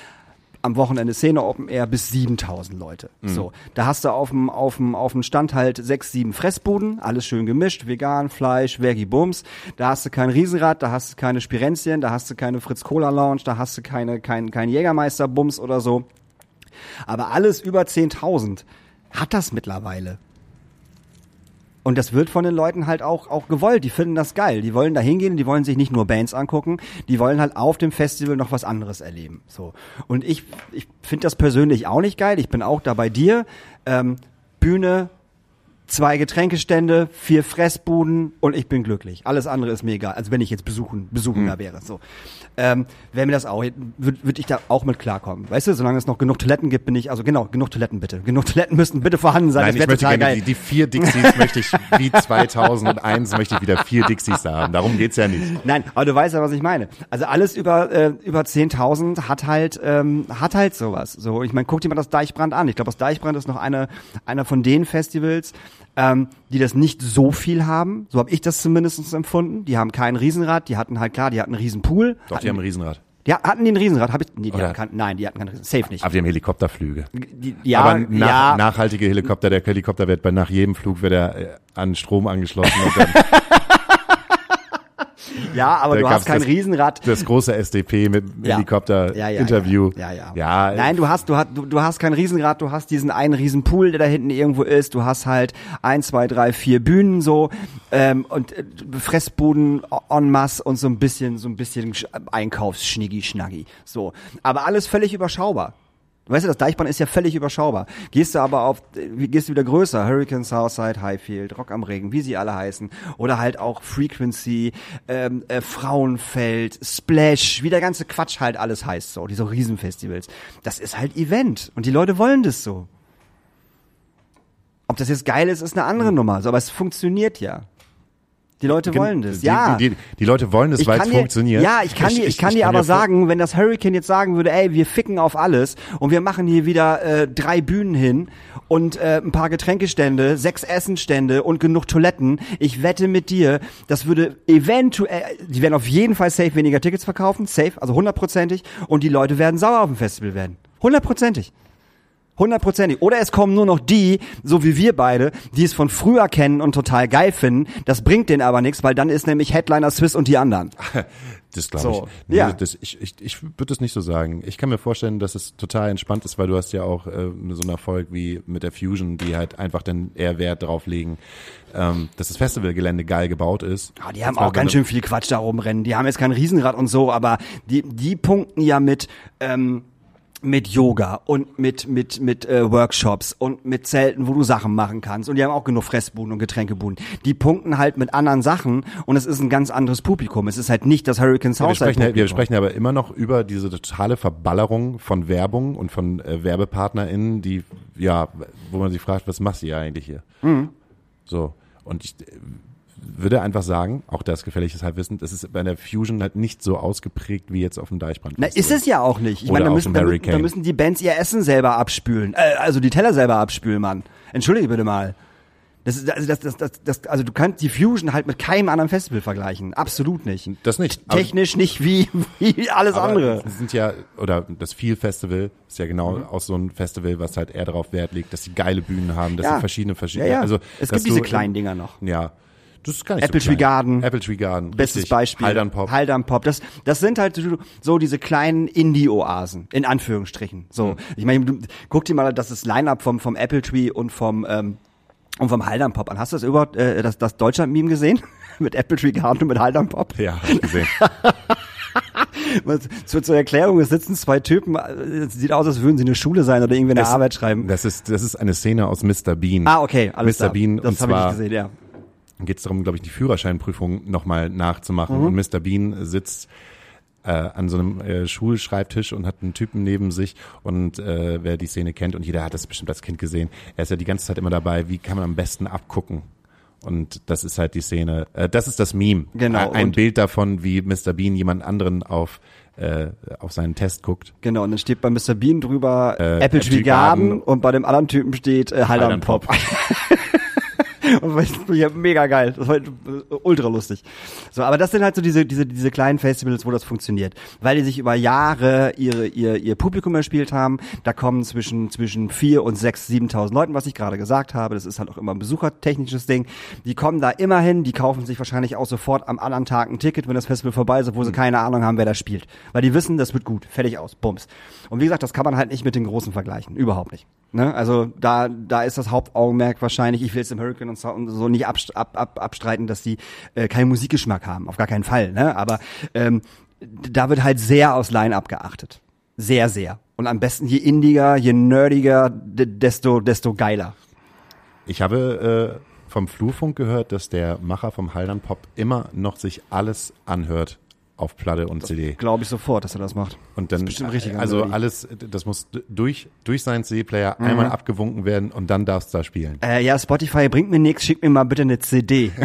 am Wochenende Szene Open Air bis 7000 Leute. So, da hast du auf dem auf dem auf dem Stand halt sechs, sieben Fressbuden, alles schön gemischt, vegan, Fleisch, Veggie Bums. Da hast du kein Riesenrad, da hast du keine Spirenzien, da hast du keine Fritz Cola Lounge, da hast du keine kein kein Jägermeister Bums oder so. Aber alles über 10.000 hat das mittlerweile. Und das wird von den Leuten halt auch, auch gewollt. Die finden das geil. Die wollen da hingehen, die wollen sich nicht nur Bands angucken, die wollen halt auf dem Festival noch was anderes erleben. So. Und ich, ich finde das persönlich auch nicht geil. Ich bin auch da bei dir. Ähm, Bühne, zwei Getränkestände, vier Fressbuden und ich bin glücklich. Alles andere ist mir egal. Also wenn ich jetzt besuchen, Besuchender wäre. So. Ähm, wäre mir das auch, würde würd ich da auch mit klarkommen. Weißt du, solange es noch genug Toiletten gibt, bin ich, also genau, genug Toiletten bitte. Genug Toiletten müssten bitte vorhanden sein. Nein, ich das wäre möchte gerne geil. die, die vier Dixies möchte ich, wie 2001 möchte ich wieder vier Dixies da haben. Darum geht's ja nicht. Nein, aber du weißt ja, was ich meine. Also alles über äh, über 10.000 hat halt ähm, hat halt sowas. So, ich meine, guck dir mal das Deichbrand an. Ich glaube, das Deichbrand ist noch eine einer von den Festivals, ähm, die das nicht so viel haben. So habe ich das zumindest empfunden. Die haben kein Riesenrad, die hatten halt klar, die hatten einen Riesenpool. Doch, die haben ein Riesenrad. Die hatten die ein Riesenrad? Hab ich, nee, die Oder- hatten kein, nein, die hatten kein Riesenrad. Safe nicht. Aber die haben Helikopterflüge. Die, ja, Aber nach, ja, nachhaltige Helikopter, der Helikopter wird bei nach jedem Flug wird er äh, an Strom angeschlossen und dann ja, aber da du hast kein das- Riesenrad. das große SDP mit Ja. Helikopter-Interview. Ja, ja. ja. Nein, du hast, du hast, du, du hast kein Riesenrad, du hast diesen einen Riesenpool, der da hinten irgendwo ist. Du hast halt ein, zwei, drei, vier Bühnen so ähm, und äh, Fressbuden en masse und so ein bisschen, so ein bisschen Sch- Einkaufsschniggi schnaggi. So, aber alles völlig überschaubar. Weißt du, das Deichbrand ist ja völlig überschaubar. Gehst du aber auf, gehst du wieder größer, Hurricane Southside, Highfield, Rock am Regen, wie sie alle heißen, oder halt auch Frequency, ähm, äh, Frauenfeld, Splash, wie der ganze Quatsch halt alles heißt, so, diese Riesenfestivals. Das ist halt Event und die Leute wollen das so. Ob das jetzt geil ist, ist eine andere Nummer, so, aber es funktioniert ja. Die Leute wollen das, die, ja. Die, die, die Leute wollen das, Ich weil es kann funktioniert. Ja, ich kann dir, ich, kann dir mir aber sagen, wenn das Hurricane jetzt sagen würde, ey, wir ficken auf alles und wir machen hier wieder äh, drei Bühnen hin und äh, ein paar Getränkestände, sechs Essenstände und genug Toiletten, ich wette mit dir, das würde eventuell, die werden auf jeden Fall safe weniger Tickets verkaufen, safe, also hundertprozentig und die Leute werden sauer auf dem Festival werden. Hundertprozentig. Hundertprozentig. Oder es kommen nur noch die, so wie wir beide, die es von früher kennen und total geil finden. Das bringt denen aber nichts, weil dann ist nämlich Headliner Swiss und die anderen. Das glaube So, ich. Nee, ja. das, ich ich, ich würde das nicht so sagen. Ich kann mir vorstellen, dass es total entspannt ist, weil du hast ja auch äh, so einen Erfolg wie mit der Fusion, die halt einfach dann eher Wert drauf legen, ähm, dass das Festivalgelände geil gebaut ist. Ja, die haben auch ganz schön viel Quatsch da rumrennen. Die haben jetzt kein Riesenrad und so, aber die, die punkten ja mit, ähm, mit Yoga und mit, mit, mit äh, Workshops und mit Zelten, wo du Sachen machen kannst. Und die haben auch genug Fressbuden und Getränkebuden. Die punkten halt mit anderen Sachen und es ist ein ganz anderes Publikum. Es ist halt nicht das Hurricane Wir Southside sprechen, ja- wir Publikum. sprechen aber immer noch über diese totale Verballerung von Werbung und von äh, WerbepartnerInnen, die, ja, wo man sich fragt, was machst du hier eigentlich hier? Mhm. So. Und ich, äh, würde einfach sagen, auch das gefährliches Halbwissen, das ist bei der Fusion halt nicht so ausgeprägt wie jetzt auf dem Deichbrand. Na, ist es ja auch nicht. Ich meine, da müssen, da, da müssen die Bands ihr Essen selber abspülen. Äh, also die Teller selber abspülen, Mann. Entschuldige bitte mal. Das ist, also, das, das, das, das, also du kannst die Fusion halt mit keinem anderen Festival vergleichen. Absolut nicht. Das nicht. Aber- Technisch nicht wie, wie alles Aber andere. Es sind ja, oder das Feel Festival ist ja genau Mhm. auch so ein Festival, was halt eher darauf Wert legt, dass sie geile Bühnen haben, dass Ja. sie verschiedene, verschiedene, Ja, ja. also. Es gibt diese kleinen Dinger noch. Ja. Das ist gar nicht Apple so Tree. Garden. Apple Tree Garden. Bestes richtig. Beispiel. Haldern Pop. Haldern Pop. Das, das sind halt so, diese kleinen Indie-Oasen, in Anführungsstrichen. So. Mhm. Ich meine, du, guck dir mal das ist Line-Up vom, vom Apple Tree und vom, ähm, und vom Haldern Pop an. Hast du das überhaupt, äh, das, das Deutschland-Meme gesehen? mit Apple Tree Garden und mit Haldern Pop? Ja, hab ich gesehen. Zur, zur Erklärung, es sitzen zwei Typen, äh, es sieht aus, als würden sie eine Schule sein oder irgendwie eine Das- Arbeit schreiben. Das ist, das ist eine Szene aus Mr. Bean. Ah, okay, alles Mr. klar. Bean, das habe ich nicht gesehen, ja. Geht es darum, glaube ich, die Führerscheinprüfung nochmal nachzumachen. Mhm. Und Mr. Bean sitzt äh, an so einem äh, Schulschreibtisch und hat einen Typen neben sich und äh, wer die Szene kennt und jeder hat das bestimmt als Kind gesehen, er ist ja die ganze Zeit immer dabei, wie kann man am besten abgucken. Und das ist halt die Szene, äh, das ist das Meme. Genau, Ein, und- Bild davon, wie Mr. Bean jemand anderen auf, äh, auf seinen Test guckt. Genau, und dann steht bei Mr. Bean drüber Äh, Apple Tree Garden, Garden. und bei dem anderen Typen steht äh, Haldern Pop. Pop. und ich mega geil. Das war ultra lustig. So, aber das sind halt so diese, diese, diese kleinen Festivals, wo das funktioniert. Weil die sich über Jahre ihre, ihr, ihr Publikum erspielt haben. Da kommen zwischen, zwischen vier und sechs, siebentausend Leuten, was ich gerade gesagt habe. Das ist halt auch immer ein besuchertechnisches Ding. Die kommen da immer hin, die kaufen sich wahrscheinlich auch sofort am anderen Tag ein Ticket, wenn das Festival vorbei ist, obwohl sie keine Ahnung haben, wer da spielt. Weil die wissen, das wird gut. Fertig aus. Bums. Und wie gesagt, das kann man halt nicht mit den Großen vergleichen. Überhaupt nicht. Ne? Also da, da ist das Hauptaugenmerk wahrscheinlich, ich will jetzt im Hurricane und so, nicht abst- ab, ab, abstreiten, dass die äh, keinen Musikgeschmack haben. Auf gar keinen Fall. Ne? Aber ähm, da wird halt sehr aus Line-Up geachtet. Sehr, sehr. Und am besten je indiger, je nerdiger, de- desto, desto geiler. Ich habe äh, vom Flurfunk gehört, dass der Macher vom Haldern Pop immer noch sich alles anhört auf Platte und CD. Glaube ich sofort, dass er das macht. Und dann, Das ist bestimmt richtig, also André. alles, das muss durch, durch seinen CD-Player Mhm. einmal abgewunken werden und dann darfst du da spielen. Äh, ja, Spotify bringt mir nichts, schick mir mal bitte eine CD.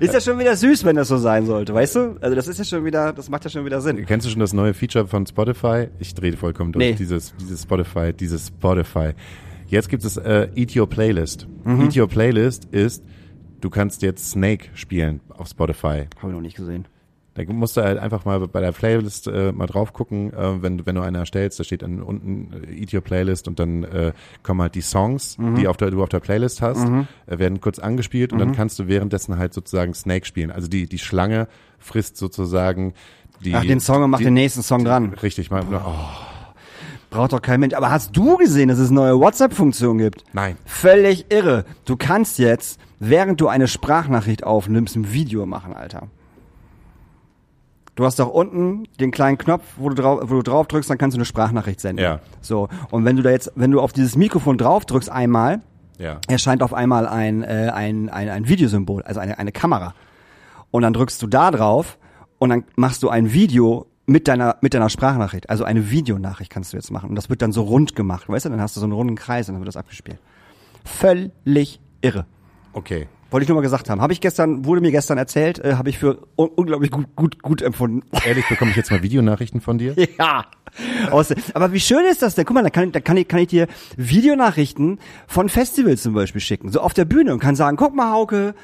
ist ja schon wieder süß, wenn das so sein sollte, weißt du? Also das ist ja schon wieder, das macht ja schon wieder Sinn. Kennst du schon das neue Feature von Spotify? Ich drehe vollkommen durch. Nee. Dieses, dieses Spotify, dieses Spotify. Jetzt gibt es äh, Eat Your Playlist. Mhm. Eat Your Playlist ist, du kannst jetzt Snake spielen auf Spotify. Habe ich noch nicht gesehen. Da musst du halt einfach mal bei der Playlist äh, mal drauf gucken, äh, wenn, du- wenn du eine erstellst, da steht dann unten äh, Eat Your Playlist und dann äh, kommen halt die Songs, Mhm. die auf der, du auf der Playlist hast, äh, werden kurz angespielt und Mhm. dann kannst du währenddessen halt sozusagen Snake spielen. Also die, die Schlange frisst sozusagen die. Ach, den Song und macht die, den nächsten Song dran. Richtig, mal, oh, Braucht doch kein Mensch. Aber hast du gesehen, dass es neue WhatsApp-Funktion gibt? nein. Völlig irre. Du kannst jetzt, während du eine Sprachnachricht aufnimmst, ein Video machen, Alter. Du hast doch unten den kleinen Knopf, wo du, drauf, wo du drauf drückst, dann kannst du eine Sprachnachricht senden. Ja. So. Und wenn du da jetzt, wenn du auf dieses Mikrofon drauf drückst einmal, Ja. erscheint auf einmal ein, äh, ein, ein, ein Videosymbol, also eine, eine Kamera. Und dann drückst du da drauf und dann machst du ein Video mit deiner, mit deiner Sprachnachricht. Also eine Videonachricht kannst du jetzt machen. Und das wird dann so rund gemacht, weißt du? Dann hast du so einen runden Kreis und dann wird das abgespielt. Völlig irre. Okay. Wollte ich nur mal gesagt haben. Habe ich gestern, wurde mir gestern erzählt, äh, habe ich für un unglaublich gut, gut, gut empfunden. Ehrlich, bekomme ich jetzt mal Videonachrichten von dir? Ja. Aus, aber wie schön ist das denn? Guck mal, da kann, da kann, ich, kann ich dir Videonachrichten von Festivals zum Beispiel schicken. So auf der Bühne und kann sagen, guck mal, Hauke,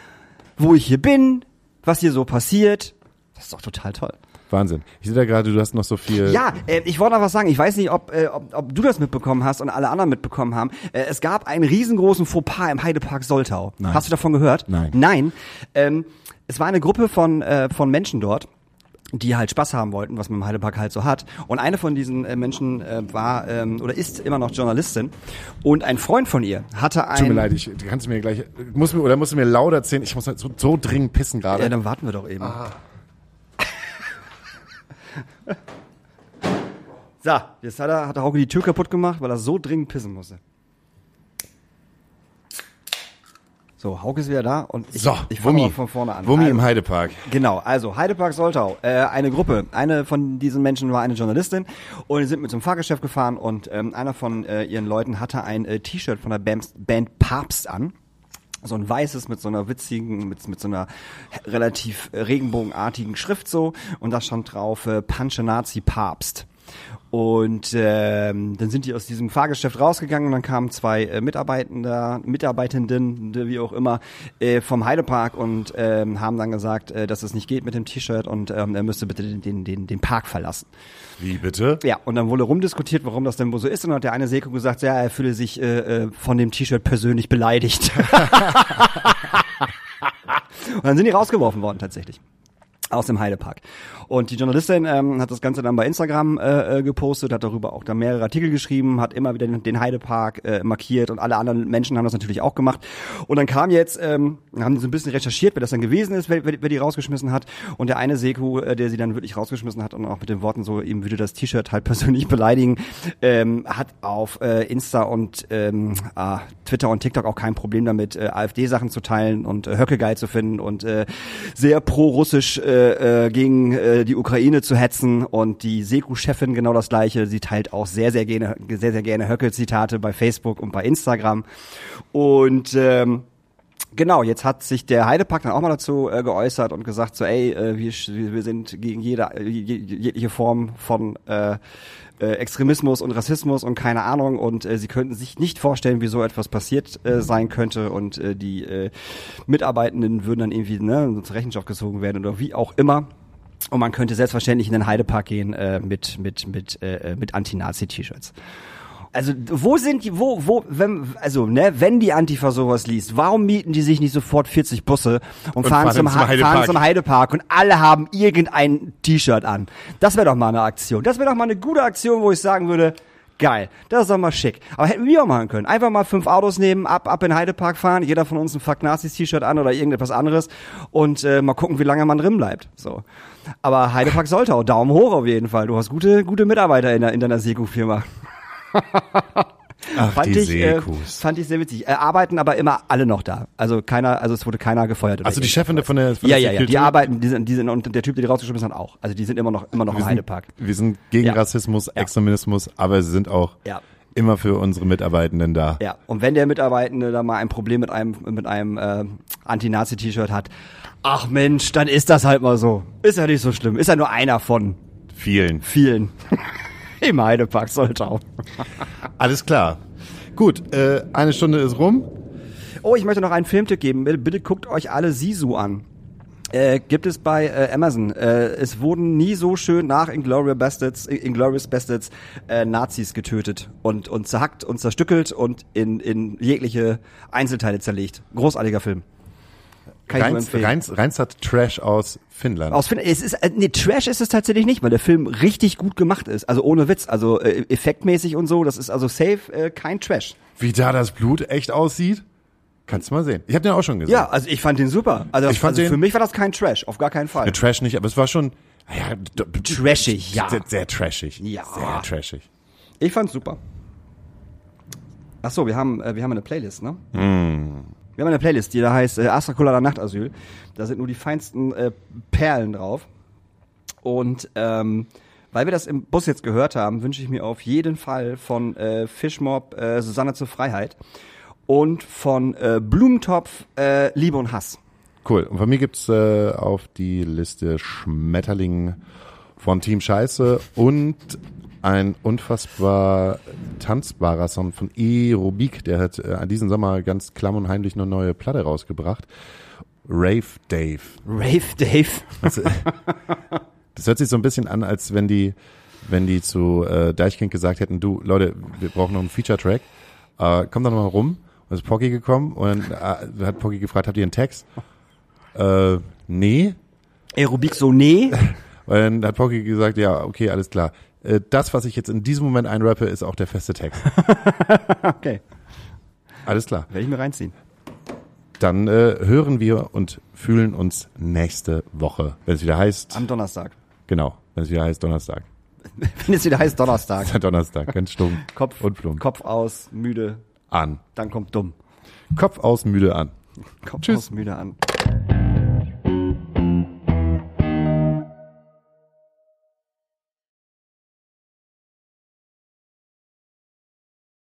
wo ich hier bin, was hier so passiert. Das ist doch total toll. Wahnsinn. Ich sehe da gerade, du hast noch so viel. Ja, äh, ich wollte noch was sagen. Ich weiß nicht, ob, äh, ob, ob du das mitbekommen hast und alle anderen mitbekommen haben. Äh, es gab einen riesengroßen Fauxpas im Heidepark Soltau. Nein. Hast du davon gehört? Nein. Nein. Ähm, es war eine Gruppe von, äh, von Menschen dort die halt Spaß haben wollten, was man im Heidepark halt so hat. Und eine von diesen äh, Menschen äh, war ähm, oder ist immer noch Journalistin. Und ein Freund von ihr hatte ein... Tut mir leid, ich du kannst mir gleich, muss mir, oder musst du mir laut erzählen, ich muss halt so, so dringend pissen gerade. Ja, dann warten wir doch eben. so, jetzt hat, er, hat der Hauke die Tür kaputt gemacht, weil er so dringend pissen musste. So, Hauke ist wieder da und ich, so, ich fange von vorne an. Wummi Also- im Heidepark. Genau, also Heidepark Soltau, äh, eine Gruppe. Eine von diesen Menschen war eine Journalistin und die sind mit zum Fahrgeschäft gefahren und ähm, einer von äh, ihren Leuten hatte ein äh, T-Shirt von der Band, Band Papst an. So ein weißes mit so einer witzigen, mit, mit so einer relativ regenbogenartigen Schrift so und da stand drauf äh, Panche Nazi Papst. Und ähm, dann sind die aus diesem Fahrgeschäft rausgegangen und dann kamen zwei äh, Mitarbeitender, Mitarbeitenden, wie auch immer, äh, vom Heidepark und ähm, haben dann gesagt, äh, dass es nicht geht mit dem T-Shirt und ähm, er müsste bitte den, den, den, den Park verlassen. Wie bitte? Ja, und dann wurde rumdiskutiert, warum das denn wohl so ist. Und dann hat der eine Seko gesagt, ja, er fühle sich äh, äh, von dem T-Shirt persönlich beleidigt. und dann sind die rausgeworfen worden tatsächlich aus dem Heidepark. Und die Journalistin ähm, hat das Ganze dann bei Instagram äh, äh, gepostet, hat darüber auch dann mehrere Artikel geschrieben, hat immer wieder den, Heidepark äh, markiert und alle anderen Menschen haben das natürlich auch gemacht. Und dann kam jetzt, ähm, haben die so ein bisschen recherchiert, wer das dann gewesen ist, wer, wer, wer die rausgeschmissen hat. Und der eine Seku, äh, der sie dann wirklich rausgeschmissen hat und auch mit den Worten so, ihm würde das T-Shirt halt persönlich beleidigen, ähm, hat auf äh, Insta und ähm, ah, Twitter und TikTok auch kein Problem damit, äh, AfD-Sachen zu teilen und äh, Höcke geil zu finden und äh, sehr pro-russisch äh, äh, gegen äh, die Ukraine zu hetzen und die Seku-Chefin genau das gleiche. Sie teilt auch sehr, sehr gerne, sehr, sehr gerne Höckel-Zitate bei Facebook und bei Instagram. Und ähm, Genau, jetzt hat sich der Heidepark dann auch mal dazu äh, geäußert und gesagt so, ey, äh, wir, wir sind gegen jede, jegliche Form von äh, äh, Extremismus und Rassismus und keine Ahnung und äh, sie könnten sich nicht vorstellen, wie so etwas passiert äh, sein könnte und äh, die äh, Mitarbeitenden würden dann irgendwie ne, zur Rechenschaft gezogen werden oder wie auch immer. Und man könnte selbstverständlich in den Heidepark gehen äh, mit mit mit äh, mit Anti-Nazi-T-Shirts. Also wo sind die, wo, wo, wenn, also ne, wenn die Antifa sowas liest, warum mieten die sich nicht sofort 40 Busse und, und fahren, fahren, zum, zum Heidepark. fahren zum Heidepark und alle haben irgendein T-Shirt an? Das wäre doch mal eine Aktion. Das wäre doch mal eine gute Aktion, wo ich sagen würde, Geil, das ist doch mal schick. Aber hätten wir auch machen können. Einfach mal fünf Autos nehmen, ab, ab in Heidepark fahren, jeder von uns ein Fuck Nazis T-Shirt an oder irgendetwas anderes und äh, mal gucken, wie lange man drin bleibt. So. Aber Heidepark sollte auch Daumen hoch auf jeden Fall. Du hast gute, gute Mitarbeiter in, der, in deiner Seko-Firma. Ach, fand die ich, äh, fand ich sehr witzig. Äh, arbeiten aber immer alle noch da. Also keiner, also es wurde keiner gefeuert. Also die. Chefin von der, von Ja, der ja, ja. Die Security? arbeiten, die sind, die sind, und der Typ, der die rausgeschmissen hat, auch. Also die sind immer noch, immer noch wir im sind, Heidepark. wir sind gegen Ja. Rassismus, Extremismus, aber sie sind auch Ja. immer für unsere Mitarbeitenden da. Ja, und wenn der Mitarbeitende da mal ein Problem mit einem mit einem äh, Anti-Nazi-T-Shirt hat, ach Mensch, dann ist das halt mal so. Ist ja nicht so schlimm. Ist ja nur einer von Vielen. vielen. Im Heidepark Soltau. Alles klar. Gut, äh, eine Stunde ist rum. Oh, ich möchte noch einen Filmtipp geben. Bitte, bitte guckt euch alle Sisu an. Äh, gibt es bei äh, Amazon. Äh, es wurden nie so schön nach Inglourious Bastards, Inglourious Bastards äh, Nazis getötet und, und zerhackt und zerstückelt und in, in jegliche Einzelteile zerlegt. Großartiger Film. Kann ich nur Reins, empfehlen. Reins, Reinst Trash aus Finnland. Aus Finnland. Es ist, äh, nee, Trash ist es tatsächlich nicht, weil der Film richtig gut gemacht ist. Also ohne Witz. Also äh, effektmäßig und so. Das ist also safe äh, kein Trash. Wie da das Blut echt aussieht, kannst du mal sehen. Ich habe den auch schon gesehen. Ja, also ich fand den super. Also, Ich fand also den- für mich war das kein Trash. Auf gar keinen Fall. Der Trash nicht, aber es war schon ja, d- d- Trashig, ja. Sehr, sehr trashig. Ja. Sehr trashig. Ich fand's super. Ach so, wir haben, äh, wir haben eine Playlist, ne? Hm. Wir haben eine Playlist, die da heißt äh, Astra Colada Nachtasyl. Da sind nur die feinsten äh, Perlen drauf. Und ähm, weil wir das im Bus jetzt gehört haben, wünsche ich mir auf jeden Fall von äh, Fischmob äh, Susanne zur Freiheit und von äh, Blumentopf äh, Liebe und Hass. Cool. Und von mir gibt's äh, auf die Liste Schmetterling von Team Scheiße und ein unfassbar tanzbarer Song von E. Rubik. Der hat äh, an diesem Sommer ganz klamm und heimlich eine neue Platte rausgebracht. Rave Dave. Rave Dave. Das, das hört sich so ein bisschen an, als wenn die, wenn die zu äh, Deichkind gesagt hätten, du, Leute, wir brauchen noch einen Feature-Track. Äh, komm doch noch mal rum. Und ist Pocky gekommen und äh, hat Pocky gefragt, habt ihr einen Text? Äh, nee. Aerobik so nee. Und dann hat Pocky gesagt, ja, okay, alles klar. Äh, das, was ich jetzt in diesem Moment einrappe, ist auch der feste Text. Okay, Alles klar. werde ich mir reinziehen. Dann äh, hören wir und fühlen uns nächste Woche, wenn es wieder heißt, Am Donnerstag. genau, wenn es wieder heißt Donnerstag. Wenn es wieder heißt Donnerstag. Donnerstag, ganz stumm Kopf, und plump. Kopf aus, müde, An. dann kommt dumm. Kopf aus, müde an. Kopf Tschüss. aus, müde an.